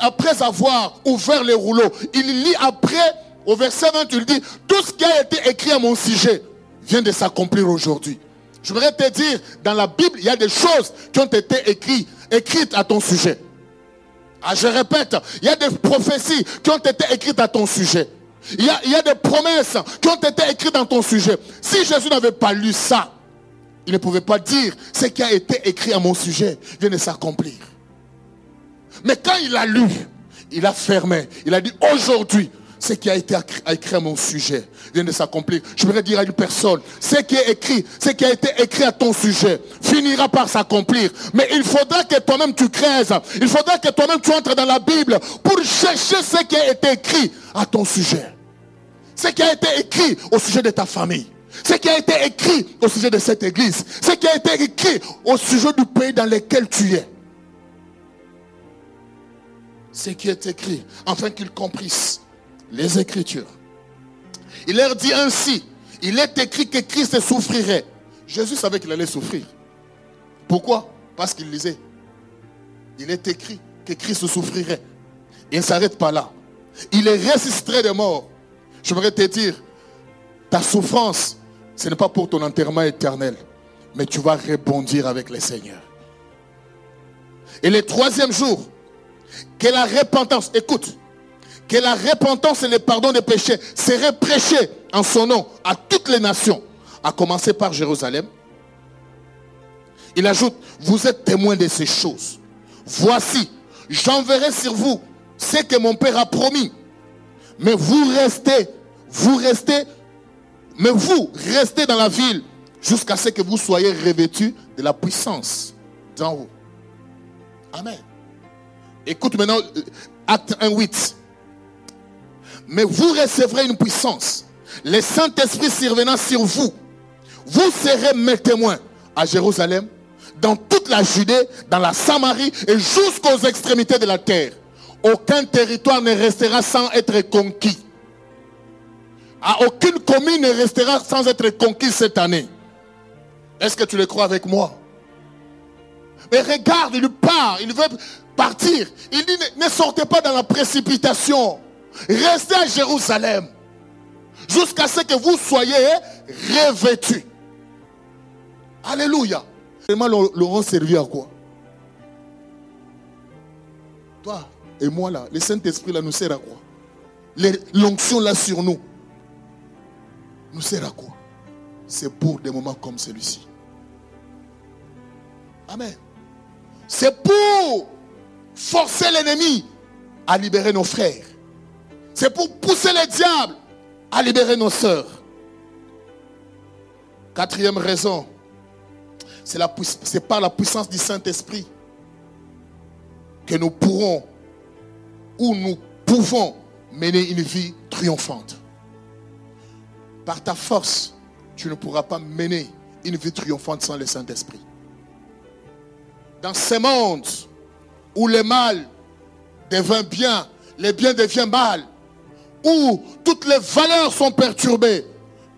après avoir ouvert les rouleaux, il lit après, au verset 20, il dit, tout ce qui a été écrit à mon sujet vient de s'accomplir aujourd'hui. Je voudrais te dire, dans la Bible, il y a des choses qui ont été écrites, à ton sujet. Ah, je répète, il y a des prophéties qui ont été écrites à ton sujet. Il y, a, il y a des promesses qui ont été écrites dans ton sujet. Si Jésus n'avait pas lu ça, il ne pouvait pas dire ce qui a été écrit à mon sujet vient de s'accomplir. Mais quand il a lu, il a fermé. Il a dit aujourd'hui, ce qui a été écrit à mon sujet vient de s'accomplir. Je voudrais dire à une personne, ce qui est écrit, ce qui a été écrit à ton sujet finira par s'accomplir. Mais il faudra que toi-même tu crèves. Il faudra que toi-même tu entres dans la Bible pour chercher ce qui a été écrit à ton sujet. Ce qui a été écrit au sujet de ta famille. Ce qui a été écrit au sujet de cette église. Ce qui a été écrit au sujet du pays dans lequel tu es. Ce qui est écrit, afin qu'ils comprissent les Écritures. Il leur dit ainsi, il est écrit que Christ souffrirait. Jésus savait qu'il allait souffrir. Pourquoi? Parce qu'il lisait. Il est écrit que Christ souffrirait. Il ne s'arrête pas là. Il est ressuscité de mort. Je voudrais te dire, ta souffrance ce n'est pas pour ton enterrement éternel, mais tu vas rebondir avec le Seigneur. Et le troisième jour, que la repentance, écoute, que la repentance et le pardon des péchés seraient prêchés en son nom à toutes les nations, à commencer par Jérusalem. Il ajoute, vous êtes témoins de ces choses. Voici, j'enverrai sur vous ce que mon Père a promis. Mais vous restez, vous restez mais vous, restez dans la ville jusqu'à ce que vous soyez revêtus de la puissance d'en haut. Amen. Écoute maintenant, euh, acte 1, 8. Mais vous recevrez une puissance. Le Saint-Esprit survenant sur vous. Vous serez mes témoins à Jérusalem, dans toute la Judée, dans la Samarie et jusqu'aux extrémités de la terre. Aucun territoire ne restera sans être conquis. Aucune commune ne restera sans être conquise cette année. Est-ce que tu le crois avec moi? Mais regarde, il part, il veut partir. Il dit, ne sortez pas dans la précipitation. Restez à Jérusalem. Jusqu'à ce que vous soyez revêtus. Alléluia. Vraiment, l'auront servi à quoi? Toi et moi là, le Saint-Esprit là nous sert à quoi? L'onction là sur nous nous sert à quoi? C'est pour des moments comme celui-ci. Amen. C'est pour forcer l'ennemi à libérer nos frères. C'est pour pousser les diables à libérer nos sœurs. Quatrième raison, c'est par la puissance du Saint-Esprit que nous pourrons ou nous pouvons mener une vie triomphante. Par ta force, tu ne pourras pas mener une vie triomphante sans le Saint-Esprit. Dans ce monde où le mal devient bien, le bien devient mal, où toutes les valeurs sont perturbées,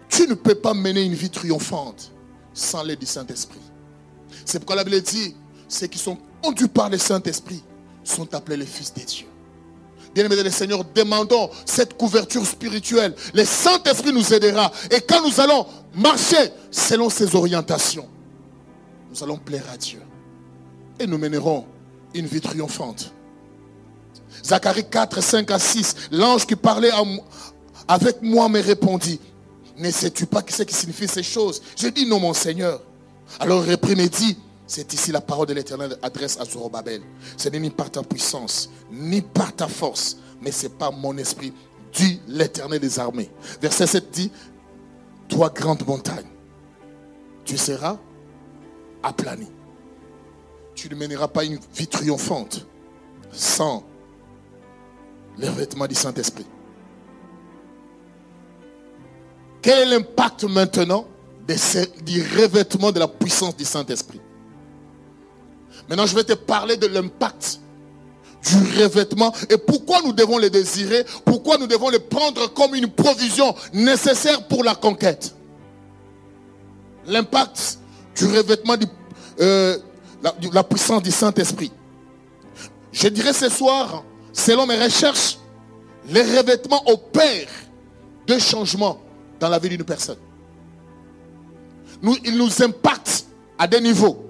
tu ne peux pas mener une vie triomphante sans l'aide du Saint-Esprit. C'est pourquoi la Bible dit, ceux qui sont conduits par le Saint-Esprit sont appelés les fils des dieux. Bien-aimés le Seigneur, demandons cette couverture spirituelle. Le Saint-Esprit nous aidera. Et quand nous allons marcher selon ses orientations, nous allons plaire à Dieu. Et nous mènerons une vie triomphante. Zacharie 4, 5 à 6, l'ange qui parlait avec moi me répondit, ne sais-tu pas ce qui signifie ces choses? J'ai dit non mon Seigneur. Alors il et dit, c'est ici la parole de l'Éternel adresse à Zorobabel. Ce n'est ni par ta puissance, ni par ta force, mais c'est par mon esprit, dit l'Éternel des armées. Verset 7 dit, toi grande montagne, tu seras aplani. Tu ne mèneras pas une vie triomphante sans les vêtements du Saint-Esprit. Quel est l'impact maintenant du revêtement de la puissance du Saint-Esprit? Maintenant, je vais te parler de l'impact du revêtement et pourquoi nous devons le désirer, pourquoi nous devons le prendre comme une provision nécessaire pour la conquête. L'impact du revêtement de euh, la, la puissance du Saint-Esprit. Je dirais ce soir, selon mes recherches, les revêtements opèrent deux changements dans la vie d'une personne. Ils nous impactent à des niveaux.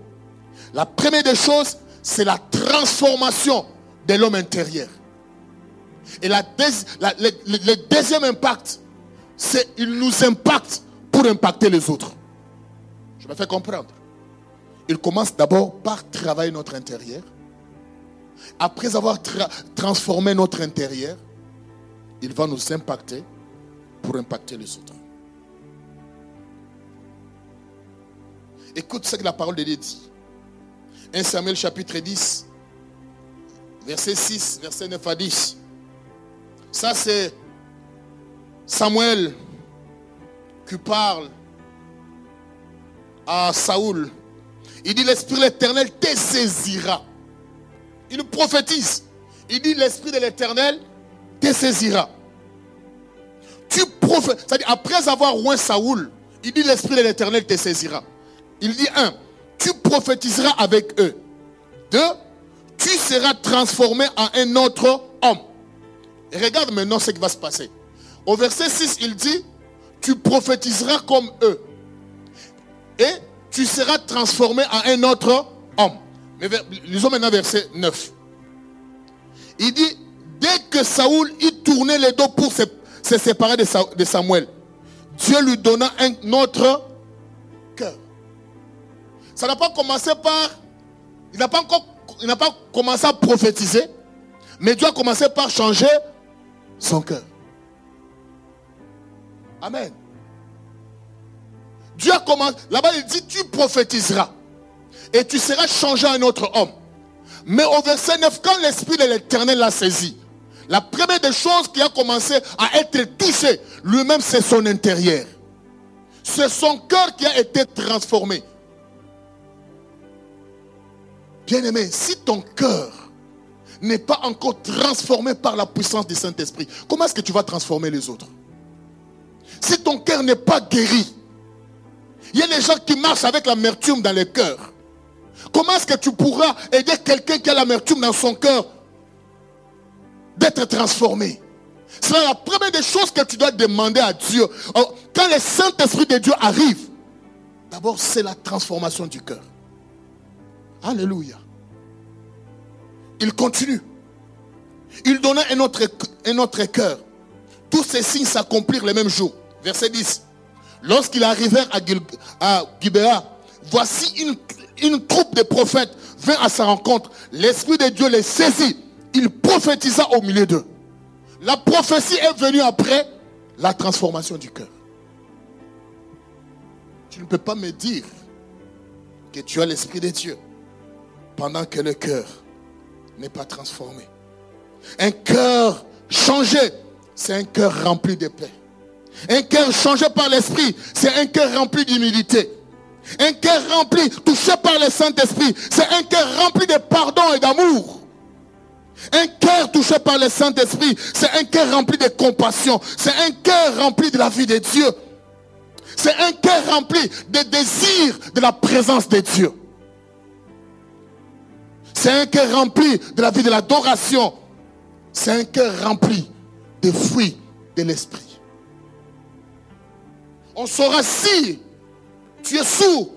La première des choses, c'est la transformation de l'homme intérieur. Et le, deuxième impact, c'est qu'il nous impacte pour impacter les autres. Je me fais comprendre. Il commence d'abord par travailler notre intérieur. Après avoir transformé notre intérieur, il va nous impacter pour impacter les autres. Écoute ce que la parole de Dieu dit. 1 Samuel chapitre 10, verset 6, verset 9 à 10. Ça, c'est Samuel qui parle à Saoul. Il dit, l'Esprit l'Éternel te saisira. Il prophétise. Il dit, l'Esprit de l'Éternel te saisira. Tu prophètes. C'est-à-dire, après avoir oint Saoul, il dit, l'Esprit de l'Éternel te saisira. Il dit, un, tu prophétiseras avec eux. Deux, tu seras transformé en un autre homme. Regarde maintenant ce qui va se passer. Au verset 6, il dit, tu prophétiseras comme eux. Et tu seras transformé en un autre lisons maintenant verset 9. Il dit, dès que Saoul y tournait les dos pour se, séparer de Samuel, Dieu lui donna un autre cœur. Ça n'a pas commencé par... Il n'a pas encore il n'a pas commencé à prophétiser, mais Dieu a commencé par changer son cœur. Amen. Dieu a commencé, là-bas il dit, tu prophétiseras et tu seras changé en autre homme. Mais au verset 9, quand l'Esprit de l'Éternel l'a saisi, la première des choses qui a commencé à être touchée, lui-même, c'est son intérieur. C'est son cœur qui a été transformé. Bien-aimé, si ton cœur n'est pas encore transformé par la puissance du Saint-Esprit, comment est-ce que tu vas transformer les autres? Si ton cœur n'est pas guéri, il y a des gens qui marchent avec l'amertume dans le cœur. Comment est-ce que tu pourras aider quelqu'un qui a l'amertume dans son cœur d'être transformé? C'est la première des choses que tu dois demander à Dieu. Oh, quand le Saint-Esprit de Dieu arrive, d'abord c'est la transformation du cœur. Alléluia. Il continue. Il donna un autre, un autre cœur. Tous ces signes s'accomplirent le même jour. Verset 10. Lorsqu'ils arrivèrent à, à Gibéa, voici une, une troupe de prophètes vint à sa rencontre. L'Esprit de Dieu les saisit. Il prophétisa au milieu d'eux. La prophétie est venue après la transformation du cœur. Tu ne peux pas me dire que tu as l'Esprit de Dieu pendant que le cœur n'est pas transformé. Un cœur changé, c'est un cœur rempli de paix. Un cœur changé par l'Esprit, c'est un cœur rempli d'humilité. Un cœur rempli, touché par le Saint-Esprit, c'est un cœur rempli de pardon et d'amour. Un cœur touché par le Saint-Esprit, c'est un cœur rempli de compassion. C'est un cœur rempli de la vie de Dieu. C'est un cœur rempli de désir de la présence de Dieu. C'est un cœur rempli de la vie de l'adoration. C'est un cœur rempli des fruits de l'esprit. On saura si tu es sous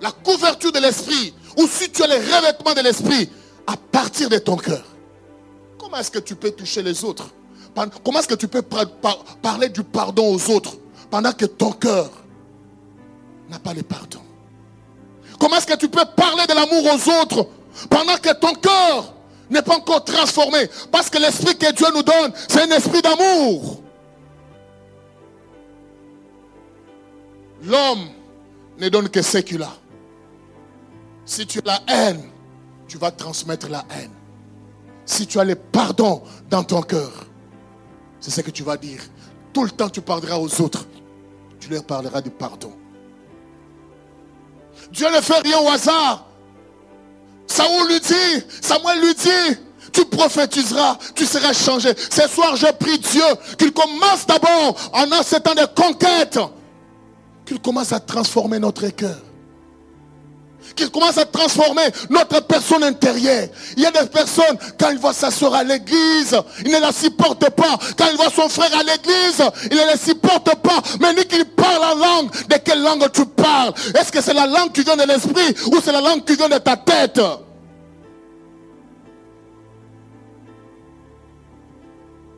la couverture de l'esprit ou si tu as les revêtements de l'esprit à partir de ton cœur. Comment est-ce que tu peux toucher les autres? Comment est-ce que tu peux parler du pardon aux autres pendant que ton cœur n'a pas le pardon? Comment est-ce que tu peux parler de l'amour aux autres pendant que ton cœur n'est pas encore transformé? Parce que l'esprit que Dieu nous donne, c'est un esprit d'amour. L'homme ne donne que ce qu'il a. Si tu as la haine, tu vas transmettre la haine. Si tu as le pardon dans ton cœur, c'est ce que tu vas dire. Tout le temps, tu parleras aux autres. Tu leur parleras du pardon. Dieu ne fait rien au hasard. Saoul lui dit, Samuel lui dit, tu prophétiseras, tu seras changé. Ce soir, je prie Dieu qu'il commence d'abord, en ce temps de conquête, qu'il commence à transformer notre cœur. Qu'il commence à transformer notre personne intérieure. Il y a des personnes, quand il voit sa soeur à l'église, il ne la supporte pas. Quand il voit son frère à l'église, il ne la supporte pas. Mais ni qu'il parle en langue, de quelle langue tu parles Est-ce que c'est la langue qui vient de l'esprit ou c'est la langue qui vient de ta tête?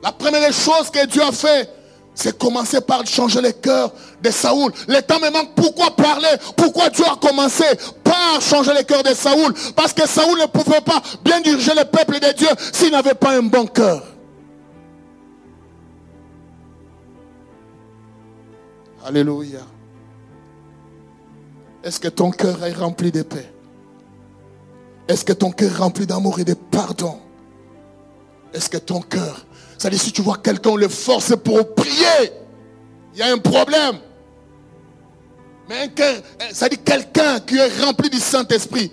La première chose que Dieu a fait, c'est commencer par changer le cœur de Saoul. Le temps me manque. Pourquoi parler? Pourquoi Dieu a commencé par changer le cœur de Saoul? Parce que Saoul ne pouvait pas bien diriger le peuple de Dieu s'il n'avait pas un bon cœur. Alléluia. Est-ce que ton cœur est rempli de paix? Est-ce que ton cœur est rempli d'amour et de pardon? Est-ce que ton cœur c'est-à-dire, si tu vois quelqu'un, on le force pour prier, il y a un problème. Mais cœur, ça dit quelqu'un qui est rempli du Saint-Esprit.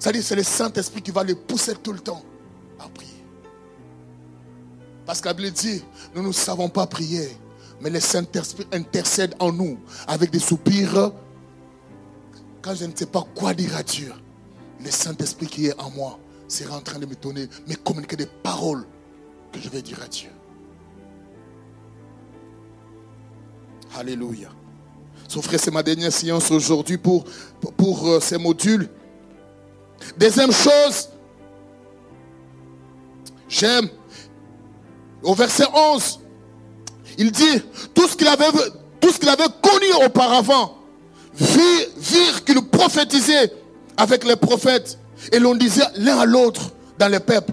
Ça dit, c'est le Saint-Esprit qui va le pousser tout le temps à prier. Parce Bible dit, nous ne savons pas prier, mais le Saint-Esprit intercède en nous avec des soupirs. Quand je ne sais pas quoi dire à Dieu, le Saint-Esprit qui est en moi sera en train de me donner, me communiquer des paroles que je vais dire à Dieu. Alléluia. Son frère, c'est ma dernière séance aujourd'hui pour, pour, euh, ces modules. Deuxième chose, j'aime, au verset 11, il dit, tout ce qu'il avait, tout ce qu'il avait connu auparavant, virent qu'il prophétisait avec les prophètes, et l'on disait l'un à l'autre dans les peuples,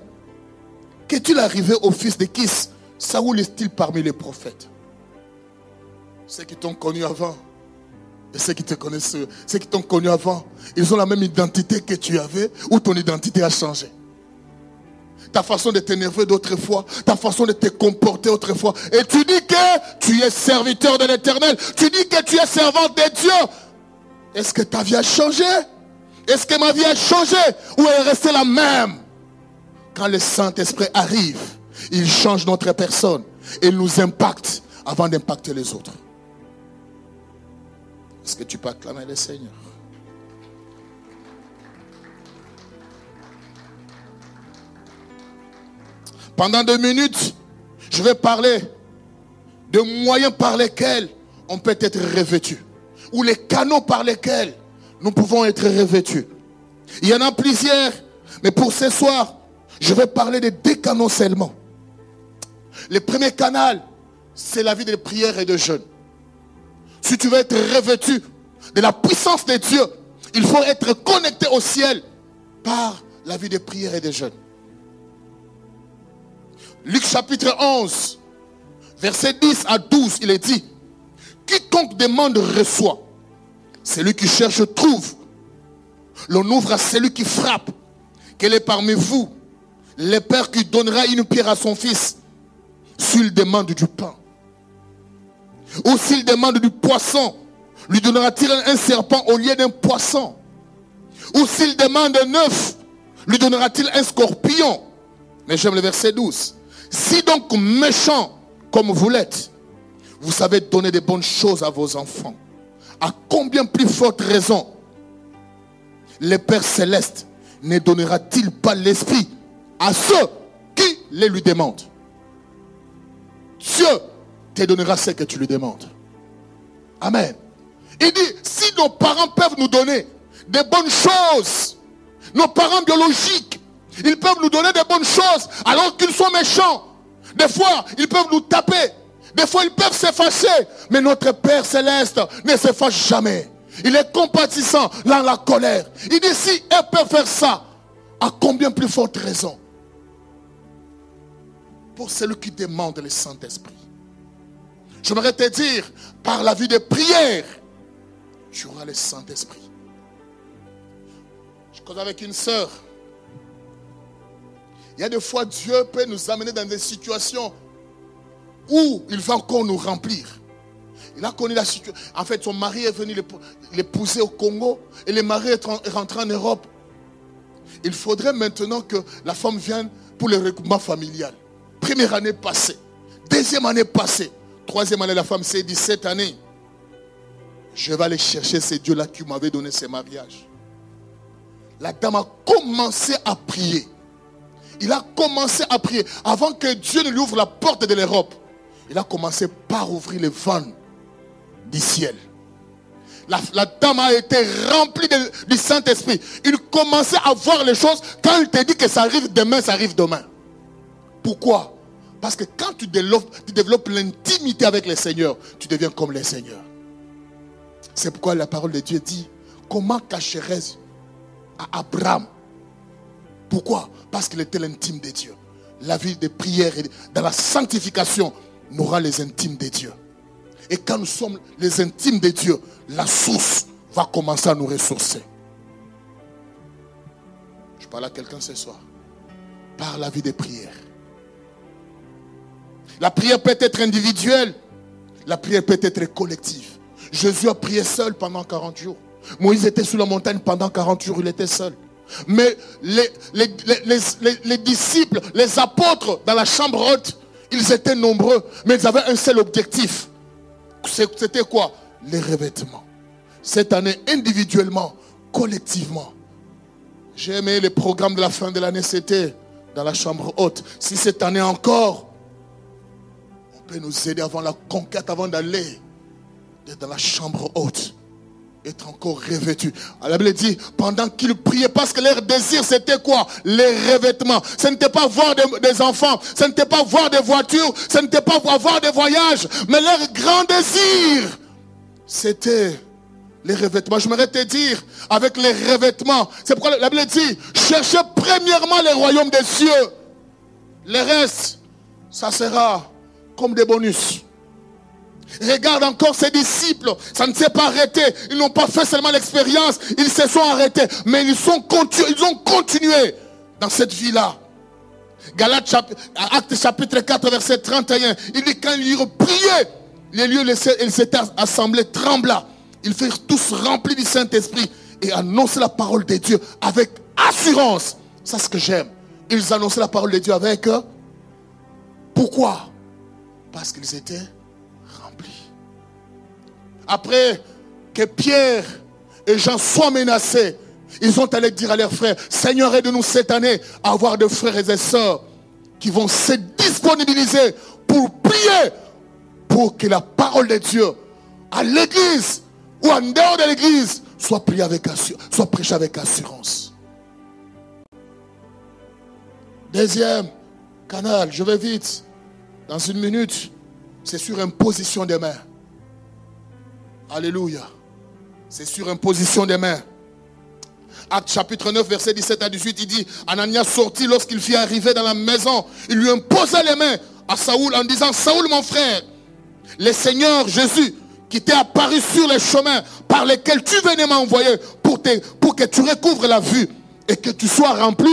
Qu'est-il arrivé au fils de Kis Saoul est-il parmi les prophètes? Ceux qui t'ont connu avant Et ceux qui te connaissent, ceux qui t'ont connu avant, ils ont la même identité que tu avais ou ton identité a changé? Ta façon de t'énerver d'autrefois, ta façon de te comporter autrefois. Et tu dis que tu es serviteur de l'éternel. Tu dis que tu es servant de Dieu. Est-ce que ta vie a changé? Est-ce que ma vie a changé Ou elle est restée la même? Quand le Saint-Esprit arrive, il change notre personne. Il nous impacte avant d'impacter les autres. Est-ce que tu peux acclamer le Seigneur? Pendant deux minutes, je vais parler de moyens par lesquels on peut être revêtu. Ou les canaux par lesquels nous pouvons être revêtus. Il y en a plusieurs, mais pour ce soir, je vais parler de deux canaux seulement. Le premier canal, c'est la vie de prière et de jeûne. Si tu veux être revêtu de la puissance de Dieu, il faut être connecté au ciel par la vie de prière et de jeûne. Luc chapitre 11, verset 10 à 12, il est dit, quiconque demande reçoit, celui qui cherche trouve, l'on ouvre à celui qui frappe, quel est parmi vous le père qui donnera une pierre à son fils s'il demande du pain. Ou s'il demande du poisson, lui donnera-t-il un serpent au lieu d'un poisson? Ou s'il demande un œuf, lui donnera-t-il un scorpion? Mais j'aime le verset 12. Si donc méchant comme vous l'êtes, vous savez donner des bonnes choses à vos enfants, à combien plus forte raison le Père céleste ne donnera-t-il pas l'esprit à ceux qui les lui demandent Dieu te donnera ce que tu lui demandes. Amen. Il dit, si nos parents peuvent nous donner des bonnes choses, nos parents biologiques, ils peuvent nous donner des bonnes choses alors qu'ils sont méchants. Des fois, ils peuvent nous taper. Des fois, ils peuvent s'effacer. Mais notre Père céleste ne s'efface jamais. Il est compatissant dans la colère. Il dit, si elle peut faire ça, à combien plus forte raison Pour celui qui demande le Saint-Esprit. J'aimerais te dire, par la vie de prière, tu auras le Saint-Esprit. Je cause avec une sœur. Il y a des fois, Dieu peut nous amener dans des situations où il va encore nous remplir. Il a connu la situation. En fait, son mari est venu l'épouser au Congo et le mari est rentré en Europe. Il faudrait maintenant que la femme vienne pour le regroupement familial. Première année passée. Deuxième année passée. Troisième année, la femme s'est dit, cette année, je vais aller chercher ces dieux-là qui m'avaient donné ces mariages. La dame a commencé à prier. Il a commencé à prier. Avant que Dieu ne lui ouvre la porte de l'Europe, il a commencé par ouvrir les vannes du ciel. La, dame a été remplie du Saint-Esprit. Il commençait à voir les choses. Quand il te dit que ça arrive demain, ça arrive demain. Pourquoi? Parce que quand tu développes, l'intimité avec le Seigneur, tu deviens comme le Seigneur. C'est pourquoi la parole de Dieu dit, comment cacherais à Abraham? Pourquoi? Parce qu'il était l'intime de Dieu. La vie de prière et dans la sanctification n'aura les intimes de Dieu. Et quand nous sommes les intimes de Dieu, la source va commencer à nous ressourcer. Je parle à quelqu'un ce soir. Par la vie de prière. La prière peut être individuelle. La prière peut être collective. Jésus a prié seul pendant 40 jours. Moïse était sous la montagne pendant 40 jours, il était seul. Mais les, les, disciples, les apôtres dans la chambre haute, ils étaient nombreux, mais ils avaient un seul objectif. C'était quoi? Les revêtements. Cette année, individuellement, collectivement. J'ai aimé les programmes de la fin de l'année, c'était dans la chambre haute. Si cette année encore, peut nous aider avant la conquête, avant d'aller dans la chambre haute, être encore revêtu. La Bible dit, pendant qu'ils priaient, parce que leur désir, c'était quoi? Les revêtements. Ce n'était pas voir des, enfants, ce n'était pas voir des voitures, ce n'était pas avoir des voyages, mais leur grand désir, c'était les revêtements. Je m'aimerais te dire, avec les revêtements, c'est pourquoi la Bible dit, cherchez premièrement les royaumes des cieux. Le reste, ça sera comme des bonus. Regarde encore ses disciples. Ça ne s'est pas arrêté. Ils n'ont pas fait seulement l'expérience. Ils se sont arrêtés. Mais ils, sont ils ont continué dans cette vie-là. Galates acte chapitre 4, verset 31. Il dit quand ils priaient, les lieux, ils s'étaient assemblés, trembla. Ils furent tous remplis du Saint-Esprit et annonçaient la parole de Dieu avec assurance. C'est ce que j'aime. Ils annonçaient la parole de Dieu avec... Euh, pourquoi? Parce qu'ils étaient remplis. Après que Pierre et Jean soient menacés, ils ont allé dire à leurs frères, Seigneur, aide-nous cette année à avoir de frères et sœurs qui vont se disponibiliser pour prier pour que la parole de Dieu à l'église ou en dehors de l'église soit, avec soit prêchée avec assurance. Deuxième canal, je vais vite. Dans une minute, c'est sur imposition des mains. Alléluia. C'est sur imposition des mains. Acte chapitre 9, verset 17 à 18, il dit, Ananias sortit lorsqu'il fit arriver dans la maison. Il lui imposa les mains à Saoul en disant, Saoul mon frère, le Seigneur Jésus qui t'est apparu sur les chemins par lesquels tu venais m'envoyer pour, pour que tu recouvres la vue et que tu sois rempli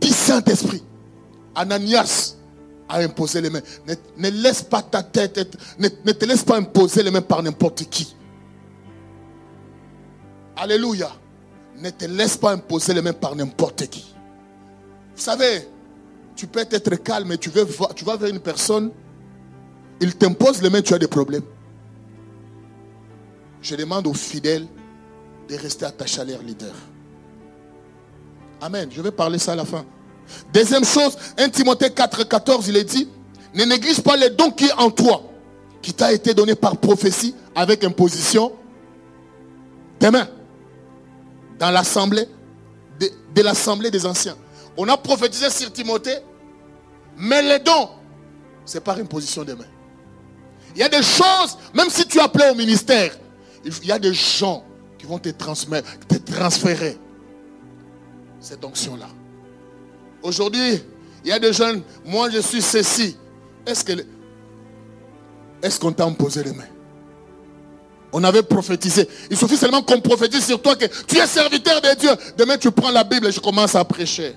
du Saint-Esprit. Ananias a imposé les mains. Ne, laisse pas ta tête, être, ne te laisse pas imposer les mains par n'importe qui. Alléluia ne te laisse pas imposer les mains par n'importe qui. Vous savez, tu peux être calme et tu, veux tu vas vers une personne, il t'impose les mains, tu as des problèmes. Je demande aux fidèles de rester attachés à leur leader. Amen. Je vais parler ça à la fin. Deuxième chose, 1 Timothée 4, 14, il est dit, ne néglige pas les dons qui sont en toi, qui t'a été donné par prophétie avec imposition des mains dans l'assemblée de, l'assemblée des anciens. On a prophétisé sur Timothée, mais les dons, c'est par imposition des mains. Il y a des choses, même si tu as appelé au ministère, il y a des gens qui vont te transmettre, te transférer cette onction-là. Aujourd'hui, il y a des jeunes, moi je suis ceci. Est-ce qu'on t'a imposé les mains? On avait prophétisé. Il suffit seulement qu'on prophétise sur toi que tu es serviteur de Dieu. Demain, tu prends la Bible et je commence à prêcher.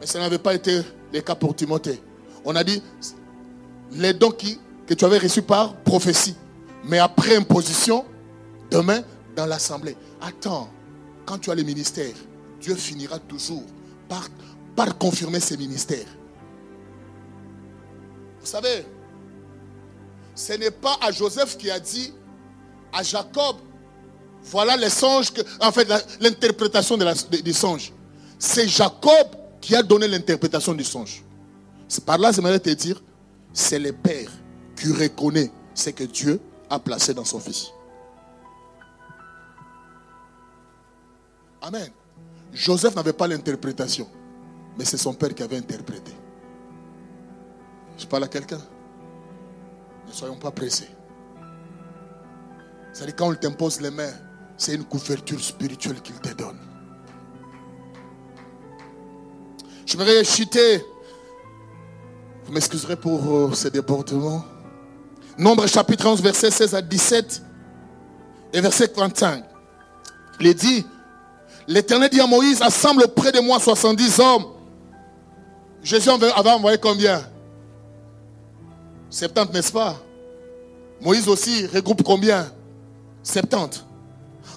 Mais ça n'avait pas été le cas pour Timothée. On a dit les dons qui, que tu avais reçus par prophétie. Mais après imposition, demain, dans l'assemblée. Attends, quand tu as les ministères, Dieu finira toujours par, confirmer ses ministères. Vous savez, ce n'est pas à Joseph qui a dit à Jacob, voilà les songes, que, en fait l'interprétation de des songes. C'est Jacob qui a donné l'interprétation du songe. C'est par là, j'aimerais te dire, c'est le Père qui reconnaît ce que Dieu a placé dans son Fils. Amen. Joseph n'avait pas l'interprétation, mais c'est son Père qui avait interprété. Je parle à quelqu'un. Ne soyons pas pressés. C'est-à-dire quand on t'impose les mains, c'est une couverture spirituelle qu'il te donne. Je vais chuter. Vous m'excuserez pour euh, ce débordement. Nombre chapitre 11, verset 16 à 17 et verset 35. Il est dit, l'Éternel dit à Moïse, assemble auprès de moi 70 hommes. Jésus avait envoyé combien? 70, n'est-ce pas? Moïse aussi regroupe combien? 70.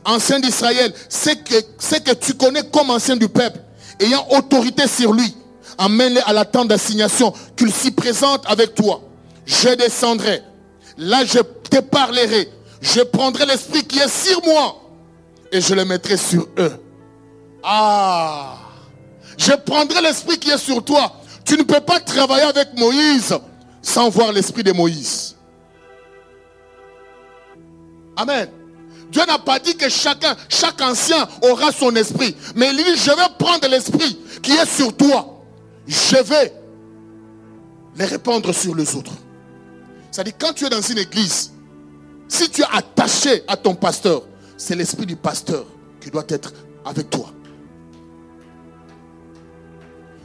Ancien d'Israël, c'est que, que tu connais comme ancien du peuple, ayant autorité sur lui, amène-le à la tente d'assignation, qu'il s'y présente avec toi. Je descendrai. Là, je te parlerai. Je prendrai l'esprit qui est sur moi et je le mettrai sur eux. Ah, je prendrai l'esprit qui est sur toi. Tu ne peux pas travailler avec Moïse sans voir l'esprit de Moïse. Amen. Dieu n'a pas dit que chacun, chaque ancien aura son esprit. Mais il dit, je vais prendre l'esprit qui est sur toi. Je vais les répandre sur les autres. C'est-à-dire, quand tu es dans une église, si tu es attaché à ton pasteur, c'est l'esprit du pasteur qui doit être avec toi.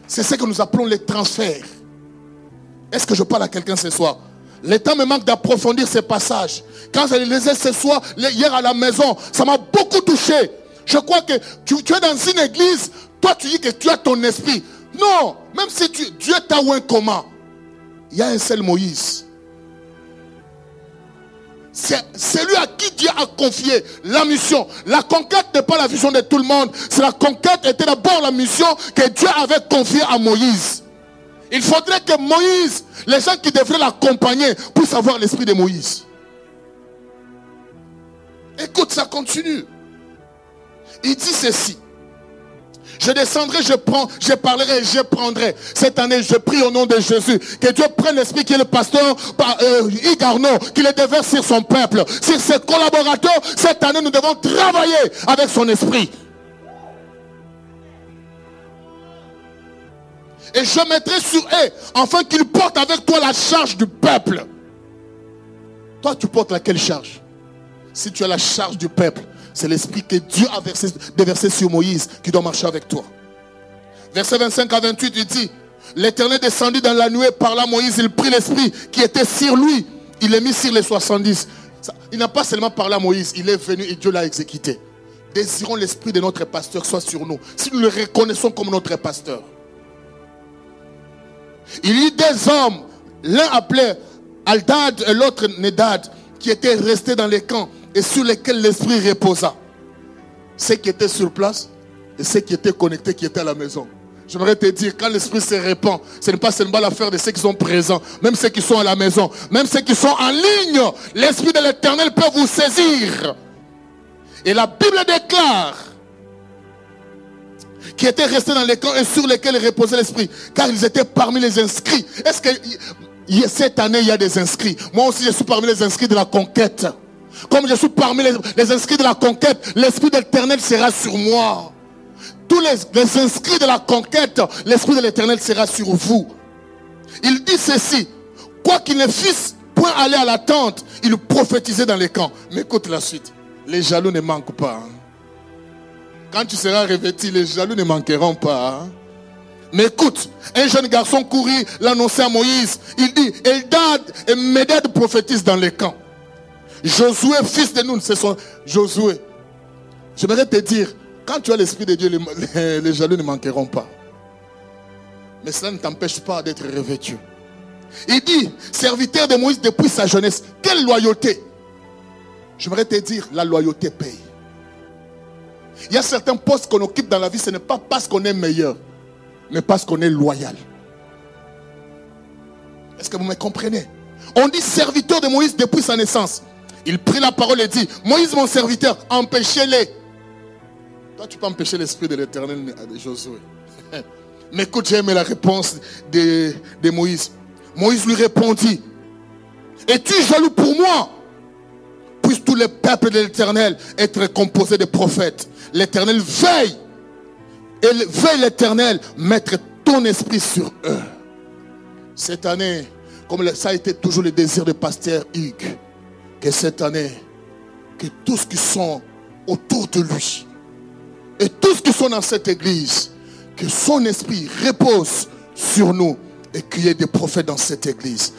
C'est ce que nous appelons les transferts. Est-ce que je parle à quelqu'un ce soir? Le temps me manque d'approfondir ces passages. Quand je les lisais ce soir, hier à la maison, ça m'a beaucoup touché. Je crois que tu, es dans une église, toi tu dis que tu as ton esprit. Non, même si tu, Dieu t'a un comment, il y a un seul Moïse. C'est lui à qui Dieu a confié la mission. La conquête n'est pas la vision de tout le monde. C'est la conquête était d'abord la mission que Dieu avait confiée à Moïse. Il faudrait que Moïse, les gens qui devraient l'accompagner, puissent avoir l'esprit de Moïse. Écoute, ça continue. Il dit ceci. Je descendrai, je prends, je parlerai, je prendrai. Cette année, je prie au nom de Jésus. Que Dieu prenne l'esprit qui est le pasteur par, euh, Igarno, qu'il le déverse sur son peuple, sur ses collaborateurs. Cette année, nous devons travailler avec son esprit. Et je mettrai sur eux, afin qu'ils portent avec toi la charge du peuple. Toi, tu portes laquelle charge? Si tu as la charge du peuple, c'est l'esprit que Dieu a versé, déversé sur Moïse qui doit marcher avec toi. Verset 25 à 28, il dit, l'Éternel descendit dans la nuée, là Moïse, il prit l'esprit qui était sur lui, il l'a mis sur les 70. Il n'a pas seulement parlé à Moïse, il est venu et Dieu l'a exécuté. Désirons l'esprit de notre pasteur soit sur nous. Si nous le reconnaissons comme notre pasteur. Il y eut des hommes, l'un appelé Aldad et l'autre Nedad, qui étaient restés dans les camps et sur lesquels l'Esprit reposa. Ceux qui étaient sur place et ceux qui étaient connectés, qui étaient à la maison. J'aimerais te dire, quand l'Esprit se répand, ce n'est pas seulement l'affaire de ceux qui sont présents, même ceux qui sont à la maison, même ceux qui sont en ligne. L'Esprit de l'Éternel peut vous saisir. Et la Bible déclare qui étaient restés dans les camps et sur lesquels reposait l'Esprit, car ils étaient parmi les inscrits. Est-ce que cette année, il y a des inscrits? Moi aussi, je suis parmi les inscrits de la conquête. Comme je suis parmi les, inscrits de la conquête, l'Esprit d'Éternel sera sur moi. Tous les, inscrits de la conquête, l'Esprit de l'Éternel sera sur vous. Il dit ceci, quoi qu'il ne fisse point aller à la tente, il prophétisait dans les camps. Mais écoute la suite. Les jaloux ne manquent pas. Hein. Quand tu seras revêtu, les jaloux ne manqueront pas. Hein. Mais écoute, un jeune garçon courut l'annoncer à Moïse. Il dit, Eldad et Medad prophétisent dans les camps. Josué, fils de Nun, c'est son Josué. J'aimerais te dire, quand tu as l'Esprit de Dieu, les, jaloux ne manqueront pas. Mais cela ne t'empêche pas d'être revêtu. Il dit, serviteur de Moïse depuis sa jeunesse, quelle loyauté. J'aimerais te dire, la loyauté paye. Il y a certains postes qu'on occupe dans la vie, ce n'est pas parce qu'on est meilleur, mais parce qu'on est loyal. Est-ce que vous me comprenez? On dit serviteur de Moïse depuis sa naissance. Il prit la parole et dit, Moïse mon serviteur, empêchez-les. Toi, tu peux empêcher l'esprit de l'éternel de Josué. Mais écoute, j'ai aimé la réponse de, Moïse. Moïse lui répondit, es-tu jaloux pour moi? Puissent tous les peuples de l'éternel être composés de prophètes. L'éternel veille. Et veille l'éternel, mettre ton esprit sur eux. Cette année, comme ça a été toujours le désir de pasteur Hugues, que cette année, que tous qui sont autour de lui et tous qui sont dans cette église, que son esprit repose sur nous et qu'il y ait des prophètes dans cette église.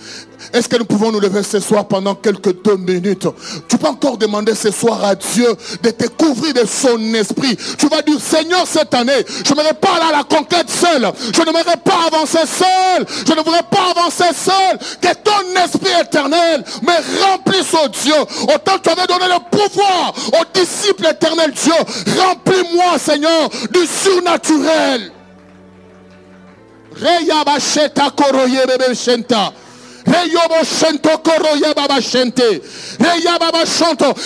Est-ce que nous pouvons nous lever ce soir pendant quelques deux minutes? Tu peux encore demander ce soir à Dieu de te couvrir de son esprit. Tu vas dire, Seigneur, cette année, je ne pas à la conquête seul. Je ne n'aimerais pas avancer seul. Je ne voudrais pas avancer seul. Que ton esprit éternel me remplisse, oh Dieu. Autant tu avais donné le pouvoir aux disciples éternels, Dieu. Remplis-moi, Seigneur, du surnaturel.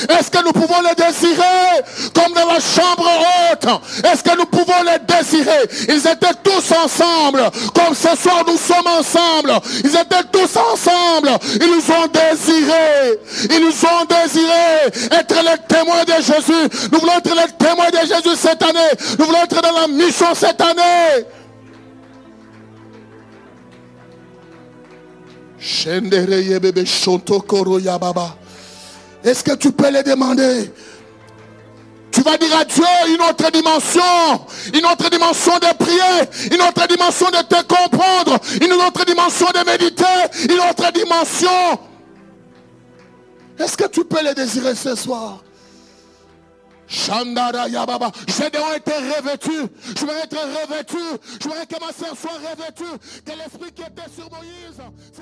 Est-ce que nous pouvons les désirer comme dans la chambre haute? Est-ce que nous pouvons les désirer? Ils étaient tous ensemble. Comme ce soir nous sommes ensemble. Ils étaient tous ensemble. Ils nous ont désirés. Ils nous ont désirés être les témoins de Jésus. Nous voulons être les témoins de Jésus cette année. Nous voulons être dans la mission cette année. Est-ce que tu peux les demander? Tu vas dire à Dieu une autre dimension, une autre dimension de prier, une autre dimension de te comprendre, une autre dimension de méditer, une autre dimension. Est-ce que tu peux les désirer ce soir? Yababa. Donc été revêtu. Je vais être revêtu. Je voudrais que ma soeur soit revêtue. Que l'esprit qui était sur Moïse se